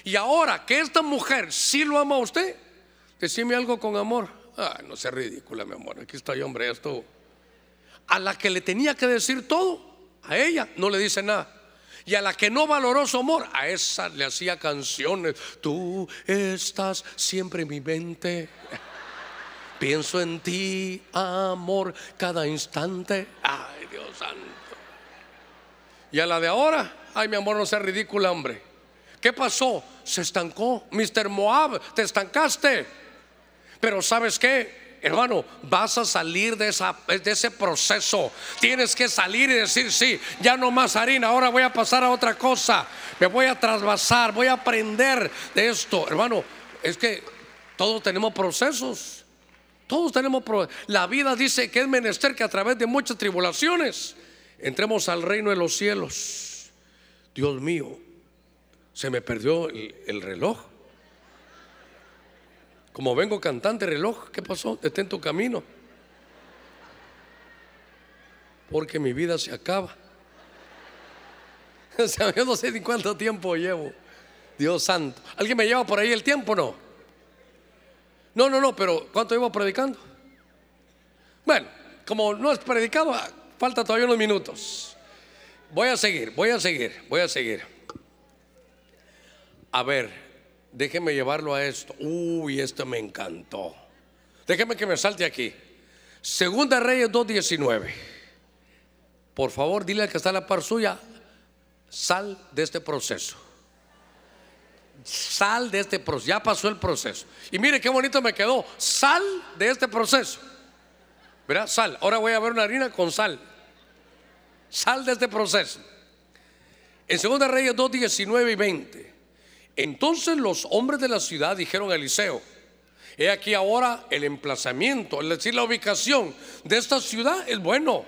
Y ahora que esta mujer sí lo ama a usted, decime algo con amor. Ah, no sea ridícula, mi amor. Aquí estoy, hombre, esto. A la que le tenía que decir todo, a ella no le dice nada. Y a la que no valoró su amor, a esa le hacía canciones. Tú estás siempre en mi mente. [laughs] Pienso en ti, amor, cada instante. Ay, Dios santo. Y a la de ahora, ay, mi amor, no sea ridícula, hombre. ¿Qué pasó? Se estancó. Mr. Moab, te estancaste. Pero ¿sabes qué? Hermano, vas a salir de, ese proceso. Tienes que salir y decir, sí, ya no más harina, ahora voy a pasar a otra cosa. Me voy a trasvasar, voy a aprender de esto. Hermano, es que todos tenemos procesos. Todos tenemos La vida dice que es menester que a través de muchas tribulaciones entremos al reino de los cielos. Dios mío, se me perdió el, reloj. Como vengo cantante reloj, ¿qué pasó? Detén tu camino. Porque mi vida se acaba. [laughs] O sea, yo no sé ni cuánto tiempo llevo. Dios santo. ¿Alguien me lleva por ahí el tiempo no? No, no, no, pero ¿cuánto llevo predicando? Bueno, como no es predicado, falta todavía unos minutos. Voy a seguir, voy a seguir, voy a seguir. A ver, déjeme llevarlo a esto. Uy, esto me encantó. Déjeme que me salte aquí. Segunda Reyes 2.19. Por favor, dile al que está a la par suya, sal de este proceso. Sal de este proceso. Ya pasó el proceso. Y mire qué bonito me quedó. Sal de este proceso. ¿Verdad? Sal. Ahora voy a ver una harina con sal. Sal de este proceso. En 2 Reyes 2, 19 y 20. Entonces los hombres de la ciudad dijeron a Eliseo: He aquí ahora el emplazamiento, es decir, la ubicación de esta ciudad es bueno,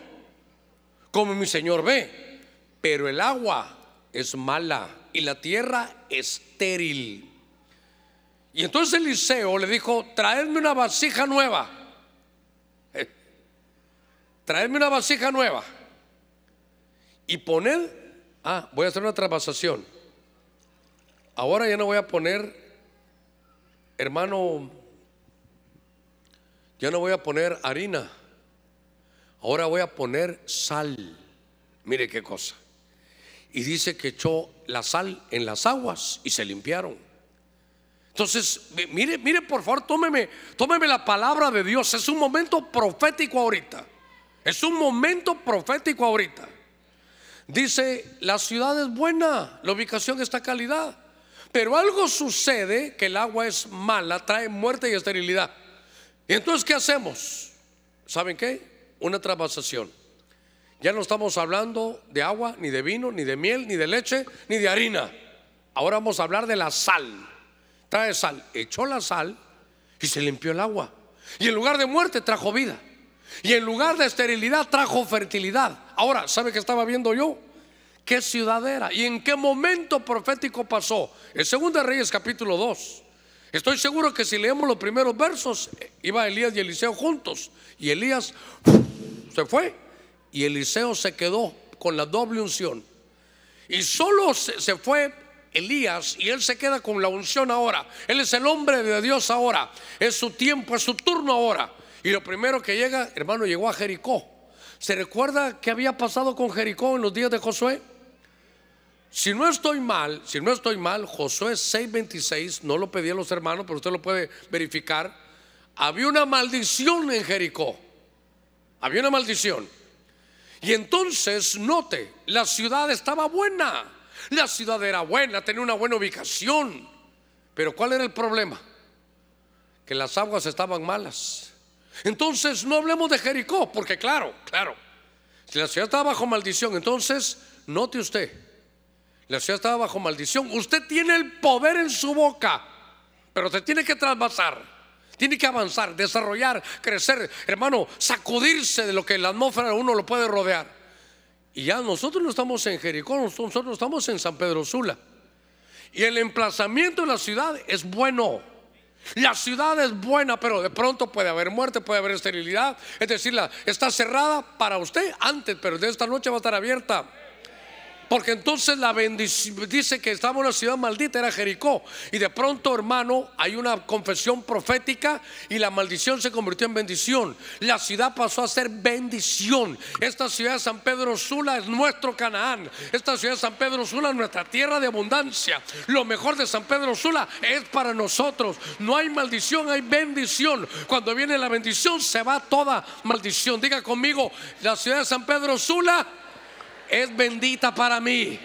como mi señor ve, pero el agua es mala y la tierra estéril. Y entonces Eliseo le dijo, traedme una vasija nueva. Eh, traedme una vasija nueva. Y poned, ah, voy a hacer una trabasación. Ahora ya no voy a poner, hermano, ya no voy a poner harina. Ahora voy a poner sal. Mire qué cosa y dice que echó la sal en las aguas y se limpiaron. Entonces, mire, mire por favor, tómeme, tómeme la palabra de Dios. Es un momento profético ahorita. Es un momento profético ahorita. Dice, la ciudad es buena, la ubicación está calidad. Pero algo sucede que el agua es mala, trae muerte y esterilidad. Y entonces, ¿qué hacemos? ¿Saben qué? Una trabasación. Ya no estamos hablando de agua, ni de vino, ni de miel, ni de leche, ni de harina. Ahora vamos a hablar de la sal. Trae sal. Echó la sal y se limpió el agua. Y en lugar de muerte trajo vida. Y en lugar de esterilidad trajo fertilidad. Ahora, ¿sabe qué estaba viendo yo? ¿Qué ciudad era? ¿Y en qué momento profético pasó? En 2 Reyes capítulo 2. Estoy seguro que si leemos los primeros versos, iba Elías y Eliseo juntos. Y Elías se fue y Eliseo se quedó con la doble unción. Y solo se, fue Elías y él se queda con la unción ahora. Él es el hombre de Dios ahora. Es su tiempo, es su turno ahora. Y lo primero que llega, hermano, llegó a Jericó. ¿Se recuerda qué había pasado con Jericó en los días de Josué? Si no estoy mal, si no estoy mal, Josué 6:26, no lo pedí a los hermanos, pero usted lo puede verificar. Había una maldición en Jericó. Había una maldición. Y entonces, note, la ciudad estaba buena. La ciudad era buena, tenía una buena ubicación. Pero ¿cuál era el problema? Que las aguas estaban malas. Entonces, no hablemos de Jericó, porque claro, claro, si la ciudad estaba bajo maldición, entonces, note usted, la ciudad estaba bajo maldición. Usted tiene el poder en su boca, pero se tiene que trasvasar. Tiene que avanzar, desarrollar, crecer, hermano, sacudirse de lo que la atmósfera uno lo puede rodear. Y ya nosotros no estamos en Jericó, nosotros estamos en San Pedro Sula. Y el emplazamiento de la ciudad es bueno. La ciudad es buena, pero de pronto puede haber muerte, puede haber esterilidad. Es decir, la, está cerrada para usted antes, pero de esta noche va a estar abierta. Porque entonces la bendición, dice que estaba en una ciudad maldita, era Jericó. Y de pronto, hermano, hay una confesión profética y la maldición se convirtió en bendición. La ciudad pasó a ser bendición. Esta ciudad de San Pedro Sula es nuestro Canaán. Esta ciudad de San Pedro Sula es nuestra tierra de abundancia. Lo mejor de San Pedro Sula es para nosotros. No hay maldición, hay bendición. Cuando viene la bendición se va toda maldición. Diga conmigo, la ciudad de San Pedro Sula es bendita para mí.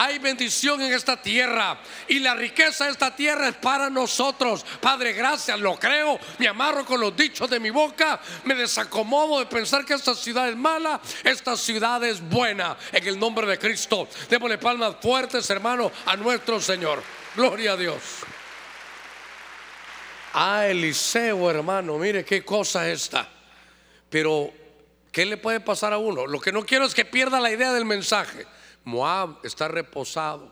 Hay bendición en esta tierra y la riqueza de esta tierra es para nosotros. Padre, gracias, lo creo. Me amarro con los dichos de mi boca. Me desacomodo de pensar que esta ciudad es mala. Esta ciudad es buena en el nombre de Cristo. Démosle palmas fuertes, hermano, a nuestro Señor. Gloria a Dios. Ah, Eliseo, hermano, mire qué cosa esta. Pero ¿Qué le puede pasar a uno? Lo que no quiero es que pierda la idea del mensaje. Moab está reposado.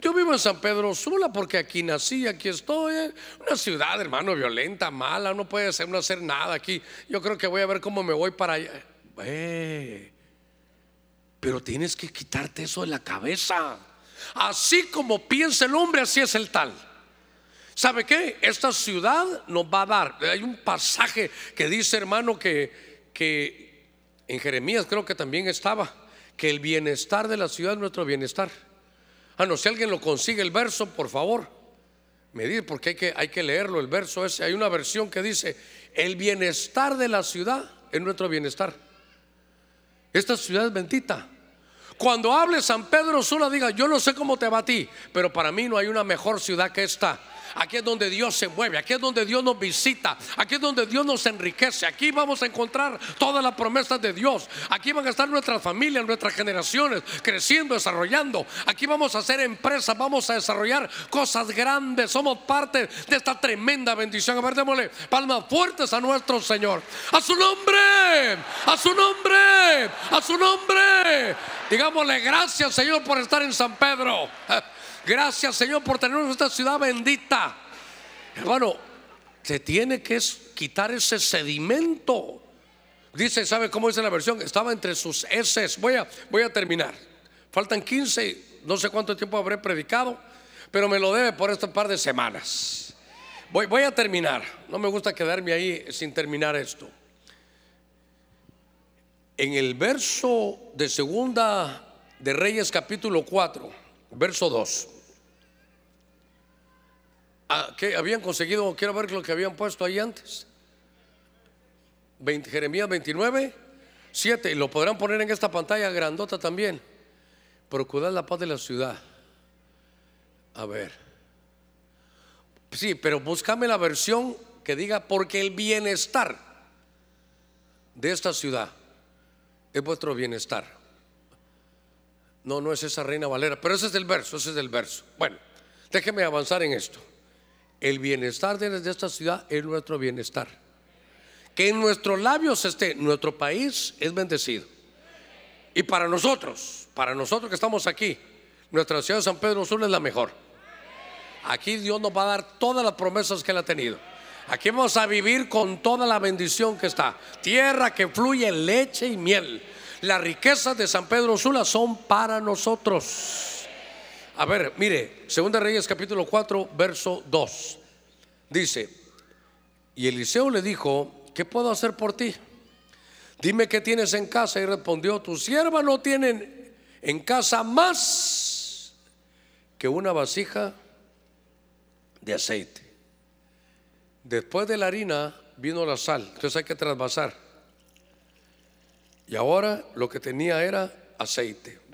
Yo vivo en San Pedro Sula porque aquí nací, aquí estoy. ¿eh? Una ciudad, hermano, violenta, mala, no puede hacer, hacer nada aquí. Yo creo que voy a ver cómo me voy para allá. Pero tienes que quitarte eso de la cabeza. Así como piensa el hombre, así es el tal. ¿Sabe qué? Esta ciudad nos va a dar. Hay un pasaje que dice, hermano, que, que en Jeremías creo que también estaba, que el bienestar de la ciudad es nuestro bienestar. Ah, no, si alguien lo consigue el verso, por favor, me dice, porque hay que, hay que leerlo, el verso ese. Hay una versión que dice, el bienestar de la ciudad es nuestro bienestar. Esta ciudad es bendita. Cuando hable San Pedro Sula, diga, yo no sé cómo te va a ti, pero para mí no hay una mejor ciudad que esta. Aquí es donde Dios se mueve, aquí es donde Dios nos visita, aquí es donde Dios nos enriquece. Aquí vamos a encontrar todas las promesas de Dios. Aquí van a estar nuestras familias, nuestras generaciones creciendo, desarrollando. Aquí vamos a hacer empresas, vamos a desarrollar cosas grandes. Somos parte de esta tremenda bendición. A ver, démosle palmas fuertes a nuestro Señor. A su nombre, a su nombre, a su nombre. Digámosle gracias, Señor, por estar en San Pedro. [laughs] Gracias Señor por tenernos esta ciudad bendita. Hermano, se tiene que quitar ese sedimento. Dice, ¿sabe cómo dice la versión? Estaba entre sus heces. Voy a, voy a terminar. Faltan 15, no sé cuánto tiempo habré predicado, pero me lo debe por este par de semanas. Voy, voy a terminar. No me gusta quedarme ahí sin terminar esto. En el verso de segunda de Reyes capítulo 4, verso 2. Ah, ¿Qué habían conseguido? Quiero ver lo que habían puesto ahí antes. Jeremías 29, 7. Y lo podrán poner en esta pantalla grandota también. Procurar la paz de la ciudad. A ver. Sí, pero búscame la versión que diga porque el bienestar de esta ciudad es vuestro bienestar. No, no es esa reina Valera, pero ese es el verso, ese es el verso. Bueno, déjeme avanzar en esto. El bienestar de esta ciudad es nuestro bienestar. Que en nuestros labios esté, nuestro país es bendecido. Y para nosotros, para nosotros que estamos aquí, nuestra ciudad de San Pedro Sur es la mejor. Aquí Dios nos va a dar todas las promesas que Él ha tenido. Aquí vamos a vivir con toda la bendición que está. Tierra que fluye leche y miel. Las riquezas de San Pedro Sula son para nosotros. A ver, mire, Segunda Reyes capítulo 4, verso 2. Dice, y Eliseo le dijo, ¿qué puedo hacer por ti? Dime qué tienes en casa. Y respondió, tu sierva no tiene en casa más que una vasija de aceite. Después de la harina vino la sal, entonces hay que trasvasar. Y ahora lo que tenía era aceite.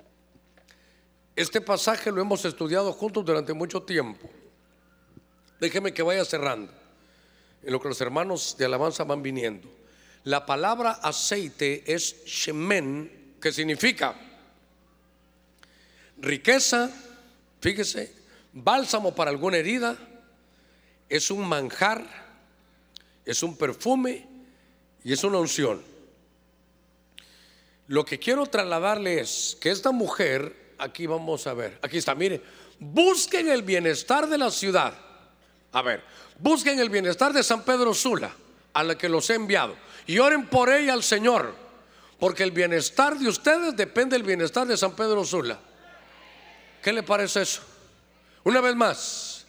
Este pasaje lo hemos estudiado juntos durante mucho tiempo. Déjeme que vaya cerrando, en lo que los hermanos de alabanza van viniendo. La palabra aceite es shemen, que significa riqueza, fíjese, bálsamo para alguna herida, es un manjar, es un perfume y es una unción. Lo que quiero trasladarle es que esta mujer aquí vamos a ver. Aquí está, mire. Busquen el bienestar de la ciudad. A ver, busquen el bienestar de San Pedro Sula, a la que los he enviado. Y oren por ella al Señor, porque el bienestar de ustedes depende del bienestar de San Pedro Sula. ¿Qué le parece eso? Una vez más,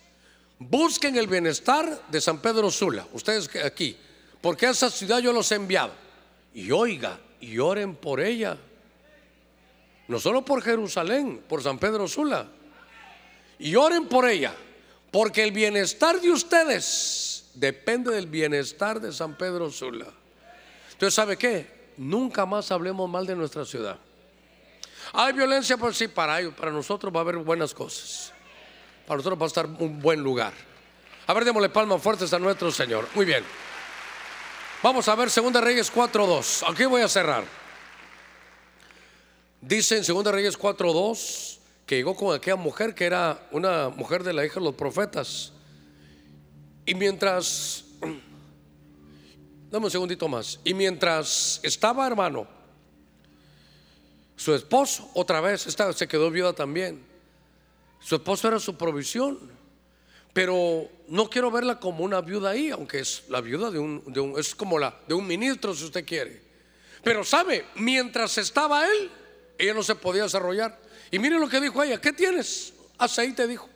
busquen el bienestar de San Pedro Sula, ustedes aquí, porque a esa ciudad yo los he enviado. Y oiga, y oren por ella. No solo por Jerusalén, por San Pedro Sula. Y oren por ella, porque el bienestar de ustedes depende del bienestar de San Pedro Sula. Entonces, ¿sabe qué? Nunca más hablemos mal de nuestra ciudad. Hay violencia, pues sí, para para nosotros va a haber buenas cosas. Para nosotros va a estar un buen lugar. A ver, démosle palmas fuertes a nuestro Señor. Muy bien. Vamos a ver Segunda Reyes 4.2. Aquí voy a cerrar. Dice en Segunda Reyes 4.2 que llegó con aquella mujer que era una mujer de la hija de los profetas. Y mientras, [clears throat] dame un segundito más, y mientras estaba hermano, su esposo otra vez estaba, se quedó viuda también. Su esposo era su provisión. Pero no quiero verla como una viuda ahí, aunque es la viuda de un, de un, es como la de un ministro si usted quiere. Pero sabe, mientras estaba él, ella no se podía desarrollar. Y mire lo que dijo ella, ¿qué tienes? Aceite, dijo.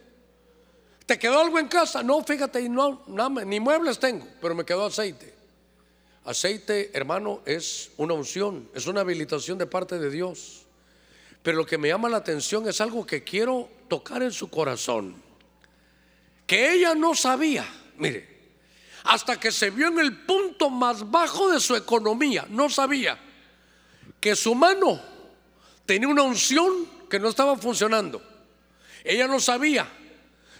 ¿Te quedó algo en casa? No, fíjate, no, ni muebles tengo, pero me quedó aceite. Aceite, hermano, es una unción, es una habilitación de parte de Dios. Pero lo que me llama la atención es algo que quiero tocar en su corazón que ella no sabía, mire, hasta que se vio en el punto más bajo de su economía, no sabía que su mano tenía una unción que no estaba funcionando. Ella no sabía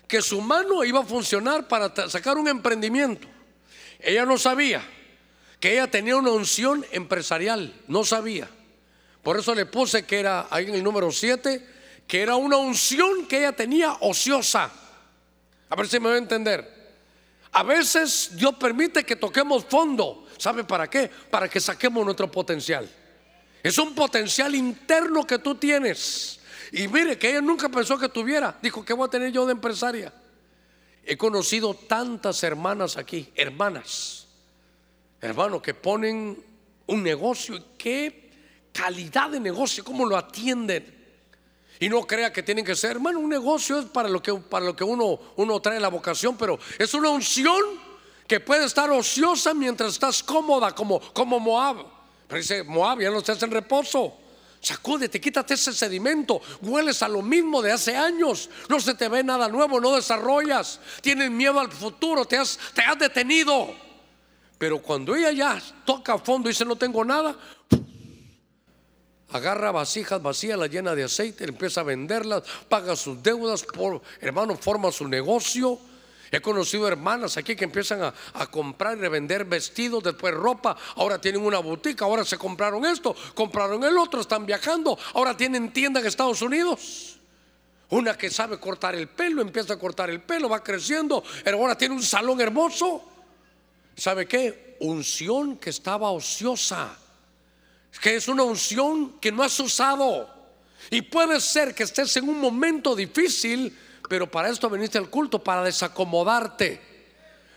que su mano iba a funcionar para sacar un emprendimiento. Ella no sabía que ella tenía una unción empresarial, no sabía. Por eso le puse que era ahí en el número 7, que era una unción que ella tenía ociosa. A ver si me va a entender. A veces Dios permite que toquemos fondo. ¿Sabe para qué? Para que saquemos nuestro potencial. Es un potencial interno que tú tienes. Y mire, que ella nunca pensó que tuviera. Dijo, ¿qué voy a tener yo de empresaria? He conocido tantas hermanas aquí, hermanas, hermanos, que ponen un negocio. ¿Qué calidad de negocio? ¿Cómo lo atienden? Y no crea que tienen que ser, hermano, un negocio es para lo que, para lo que uno, uno trae la vocación, pero es una unción que puede estar ociosa mientras estás cómoda, como, como Moab. Pero dice, Moab, ya no estás en reposo. Sacúdete, quítate ese sedimento. Hueles a lo mismo de hace años. No se te ve nada nuevo, no desarrollas. Tienes miedo al futuro, te has, te has detenido. Pero cuando ella ya toca a fondo y dice, no tengo nada, agarra vasijas vacías, la llena de aceite, empieza a venderlas, paga sus deudas, por, hermano, forma su negocio. He conocido hermanas aquí que empiezan a, comprar y revender vestidos, después ropa, ahora tienen una boutique, ahora se compraron esto, compraron el otro, están viajando, ahora tienen tienda en Estados Unidos. Una que sabe cortar el pelo, empieza a cortar el pelo, va creciendo, ahora tiene un salón hermoso. ¿Sabe qué? Unción que estaba ociosa que es una unción que no has usado. Y puede ser que estés en un momento difícil, pero para esto veniste al culto, para desacomodarte.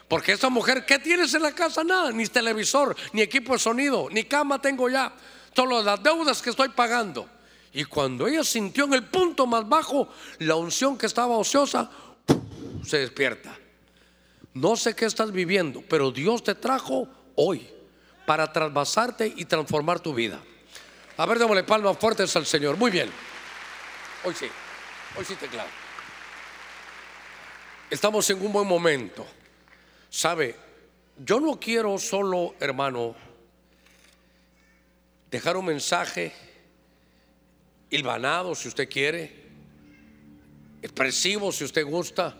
Porque esta mujer, ¿qué tienes en la casa? Nada, ni televisor, ni equipo de sonido, ni cama tengo ya. Solo las deudas que estoy pagando. Y cuando ella sintió en el punto más bajo la unción que estaba ociosa, se despierta. No sé qué estás viviendo, pero Dios te trajo hoy para trasvasarte y transformar tu vida. A ver, démosle palmas fuertes al Señor. Muy bien. Hoy sí, hoy sí te claro. Estamos en un buen momento. Sabe, yo no quiero solo, hermano, dejar un mensaje hilvanado, si usted quiere, expresivo, si usted gusta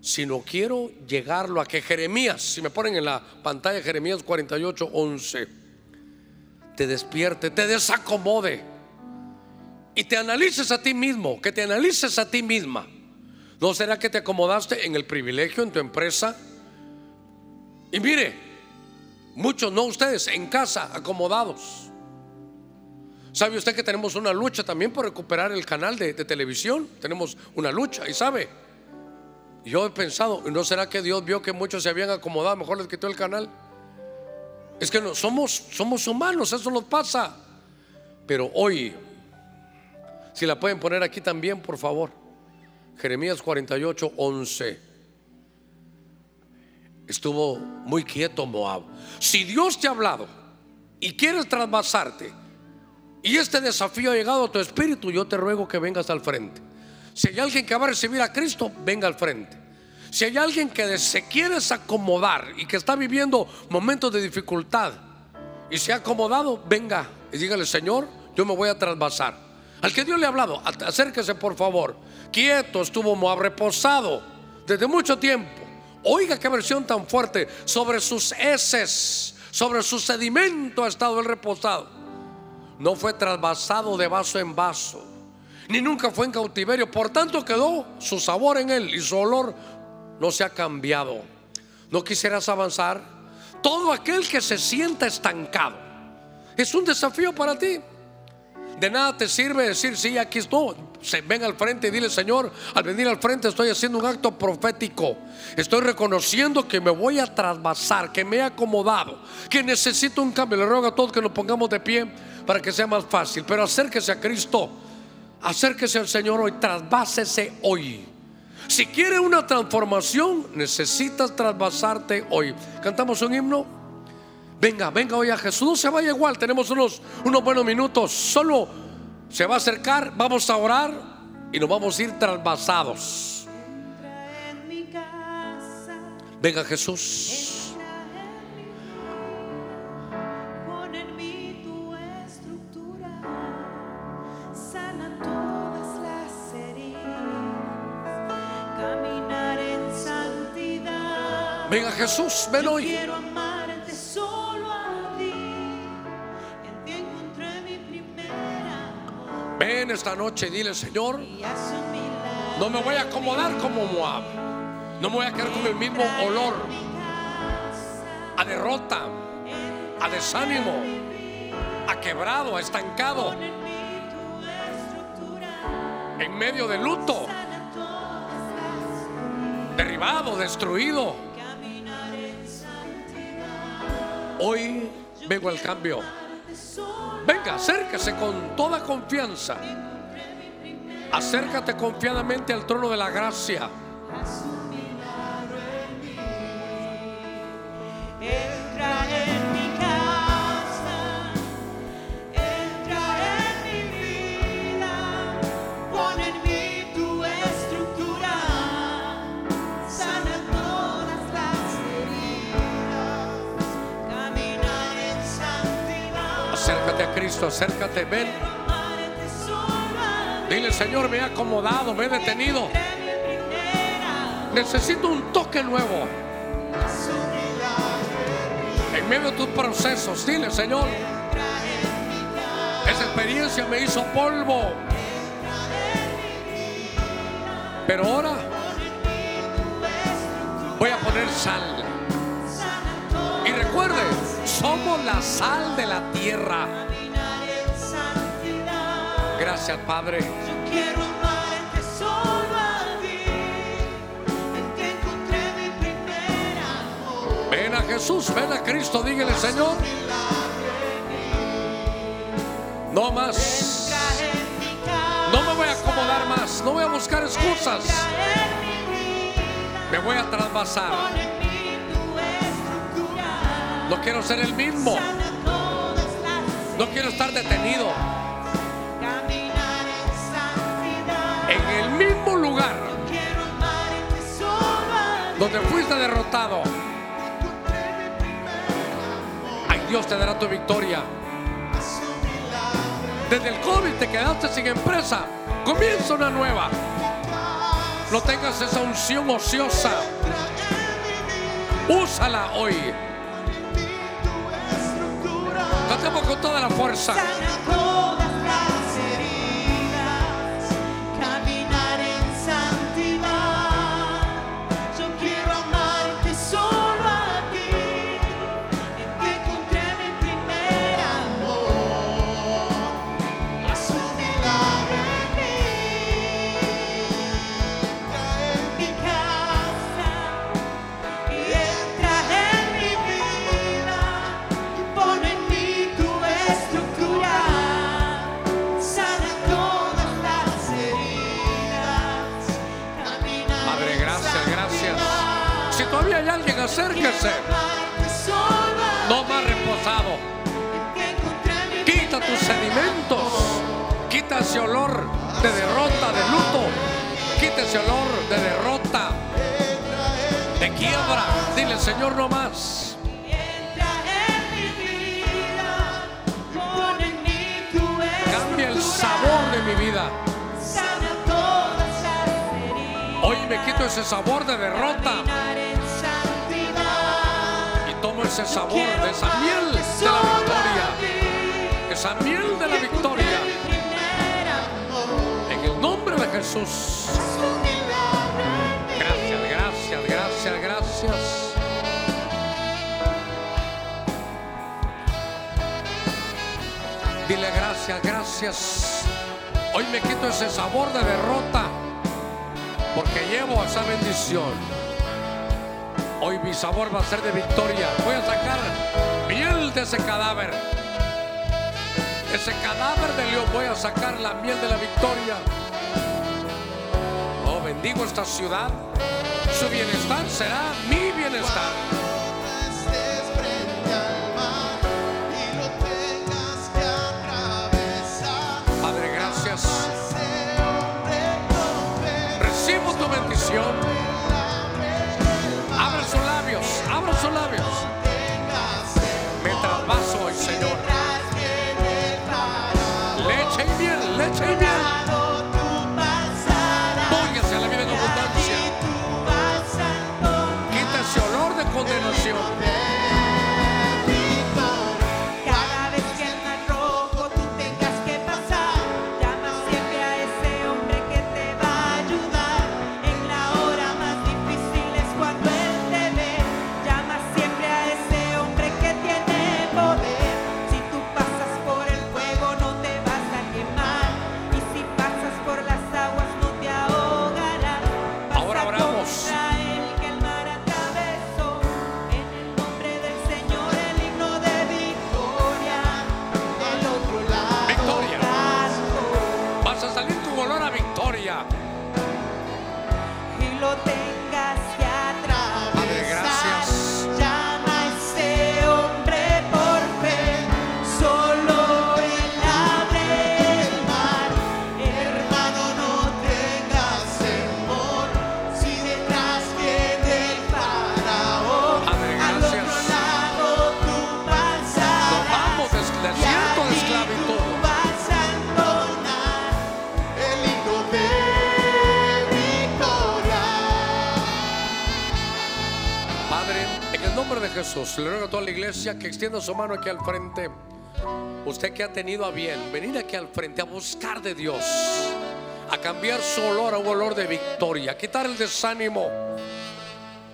sino quiero llegarlo a que Jeremías, si me ponen en la pantalla Jeremías 48, 11, te despierte, te desacomode y te analices a ti mismo, que te analices a ti misma. ¿No será que te acomodaste en el privilegio en tu empresa? Y mire, muchos, no ustedes, en casa, acomodados. ¿Sabe usted que tenemos una lucha también por recuperar el canal de, de televisión? Tenemos una lucha y sabe, yo he pensado, ¿no será que Dios vio que muchos se habían acomodado? Mejor les quitó el canal. Es que no, somos, somos humanos, eso nos pasa. Pero hoy, si la pueden poner aquí también, por favor. Jeremías 48, 11. Estuvo muy quieto Moab. Si Dios te ha hablado y quieres trasvasarte y este desafío ha llegado a tu espíritu, yo te ruego que vengas al frente. Si hay alguien que va a recibir a Cristo, venga al frente. Si hay alguien que se quiere acomodar y que está viviendo momentos de dificultad y se ha acomodado, venga y dígale, Señor, yo me voy a trasvasar. Al que Dios le ha hablado, acérquese por favor. Quieto estuvo Moab reposado desde mucho tiempo. Oiga qué versión tan fuerte. Sobre sus heces, sobre su sedimento ha estado el reposado. No fue trasvasado de vaso en vaso, ni nunca fue en cautiverio. Por tanto quedó su sabor en él y su olor no se ha cambiado. ¿No quisieras avanzar? Todo aquel que se sienta estancado es un desafío para ti. De nada te sirve decir, sí, aquí estoy. Ven al frente y dile, Señor, al venir al frente estoy haciendo un acto profético. Estoy reconociendo que me voy a trasvasar, que me he acomodado, que necesito un cambio. Le ruego a todos que nos pongamos de pie para que sea más fácil. Pero acérquese a Cristo, acérquese al Señor hoy, trasvásese hoy. Si quiere una transformación, necesitas trasvasarte hoy. Cantamos un himno. Venga, venga hoy a Jesús. No se vaya igual. Tenemos unos, unos buenos minutos. Solo se va a acercar. Vamos a orar y nos vamos a ir trasvasados. Venga Jesús. Venga Jesús, ven hoy. Ven esta noche y dile, Señor, no me voy a acomodar como Moab. No me voy a quedar con el mismo olor a derrota, a desánimo, a quebrado, a estancado, en medio de luto, derribado, destruido. Hoy vengo al cambio. Venga, acérquese con toda confianza. Acércate confiadamente al trono de la gracia. Cristo, acércate, ven. Dile, Señor, me he acomodado, me he detenido. Necesito un toque nuevo. En medio de tus procesos, dile, Señor, esa experiencia me hizo polvo. Pero ahora voy a poner sal. Y recuerde, somos la sal de la tierra. Gracias, Padre. Yo quiero amarte solo a ti. En que encontré mi primer amor. Ven a Jesús, ven a Cristo, dígale, Señor. No más. No me voy a acomodar más. No voy a buscar excusas. Me voy a trasvasar. No quiero ser el mismo. No quiero estar detenido. Donde fuiste derrotado. Ay, Dios te dará tu victoria. Desde el COVID te quedaste sin empresa. Comienza una nueva. No tengas esa unción ociosa. Úsala hoy. Cantemos con toda la fuerza. Acérquese. No más reposado. Quita tus sedimentos. Quita ese olor de derrota, de luto. Quita ese olor de derrota, de quiebra. Dile, Señor, no más. Sabor de mi vida. Hoy me quito ese sabor de derrota ese sabor de esa miel de la victoria. Esa miel de la victoria. En el nombre de Jesús. Gracias, gracias, gracias, gracias. Dile gracias, gracias. Hoy me quito ese sabor de derrota porque llevo esa bendición. Hoy mi sabor va a ser de victoria. Voy a sacar miel de ese cadáver. Ese cadáver de león voy a sacar la miel de la victoria. Oh, bendigo esta ciudad. Su bienestar será mi bienestar. Que extienda su mano aquí al frente. Usted que ha tenido a bien venir aquí al frente a buscar de Dios, a cambiar su olor a un olor de victoria, a quitar el desánimo.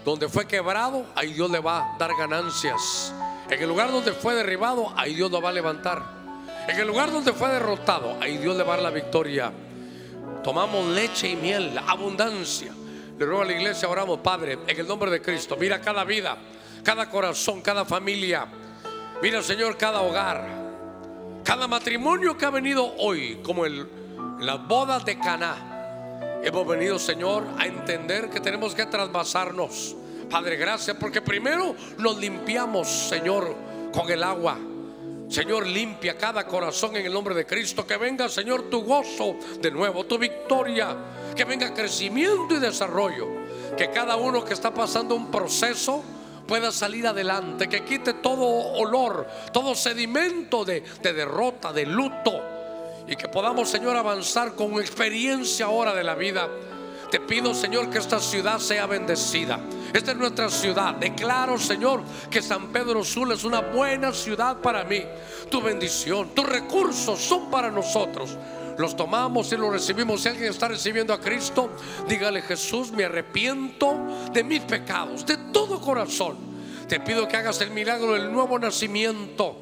Donde fue quebrado, ahí Dios le va a dar ganancias. En el lugar donde fue derribado, ahí Dios lo va a levantar. En el lugar donde fue derrotado, ahí Dios le va a dar la victoria. Tomamos leche y miel, abundancia. Le ruego a la iglesia, oramos, Padre, en el nombre de Cristo. Mira cada vida, cada corazón, cada familia. Mira, Señor, cada hogar, cada matrimonio que ha venido hoy, como el, las bodas de Caná. Hemos venido, Señor, a entender que tenemos que trasvasarnos. Padre, gracias, porque primero nos limpiamos, Señor, con el agua. Señor, limpia cada corazón en el nombre de Cristo. Que venga, Señor, tu gozo de nuevo, tu victoria. Que venga crecimiento y desarrollo. Que cada uno que está pasando un proceso pueda salir adelante. Que quite todo olor, todo sedimento de, de derrota, de luto. Y que podamos, Señor, avanzar con experiencia ahora de la vida. Te pido, Señor, que esta ciudad sea bendecida. Esta es nuestra ciudad. Declaro, Señor, que San Pedro Sula es una buena ciudad para mí. Tu bendición, tus recursos son para nosotros. Los tomamos y los recibimos. Si alguien está recibiendo a Cristo, dígale Jesús, me arrepiento de mis pecados, de todo corazón. Te pido que hagas el milagro del nuevo nacimiento.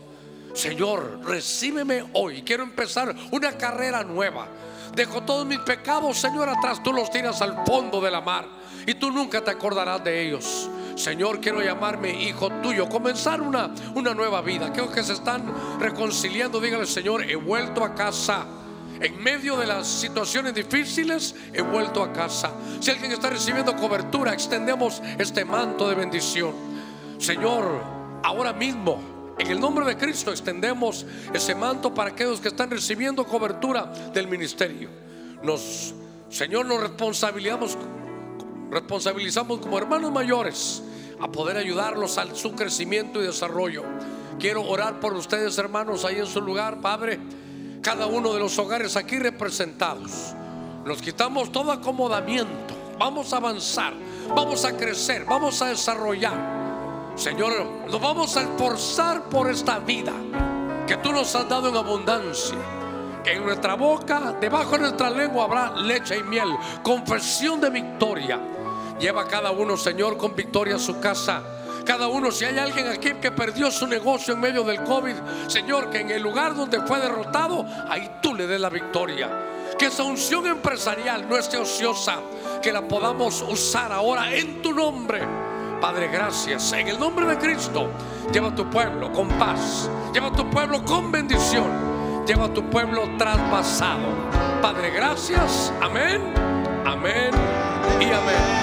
Señor, recíbeme hoy. Quiero empezar una carrera nueva. Dejo todos mis pecados, Señor, atrás. Tú los tiras al fondo de la mar y tú nunca te acordarás de ellos. Señor, quiero llamarme hijo tuyo, comenzar una, una nueva vida. Creo que se están reconciliando. Dígale, Señor, he vuelto a casa. En medio de las situaciones difíciles, he vuelto a casa. Si alguien está recibiendo cobertura, extendemos este manto de bendición. Señor, ahora mismo, en el nombre de Cristo, extendemos ese manto para aquellos que están recibiendo cobertura del ministerio. Nos, Señor, nos responsabilizamos, responsabilizamos como hermanos mayores a poder ayudarlos a su crecimiento y desarrollo. Quiero orar por ustedes, hermanos, ahí en su lugar, Padre. Cada uno de los hogares aquí representados. Nos quitamos todo acomodamiento. Vamos a avanzar, vamos a crecer, vamos a desarrollar. Señor, nos vamos a esforzar por esta vida que tú nos has dado en abundancia. Que en nuestra boca, debajo de nuestra lengua habrá leche y miel, confesión de victoria. Lleva cada uno, Señor, con victoria a su casa. Cada uno, si hay alguien aquí que perdió su negocio en medio del COVID, Señor, que en el lugar donde fue derrotado, ahí tú le des la victoria. Que esa unción empresarial no esté ociosa, que la podamos usar ahora en tu nombre. Padre, gracias. En el nombre de Cristo, lleva a tu pueblo con paz. Lleva a tu pueblo con bendición. Lleva a tu pueblo traspasado. Padre, gracias. Amén. Amén y amén.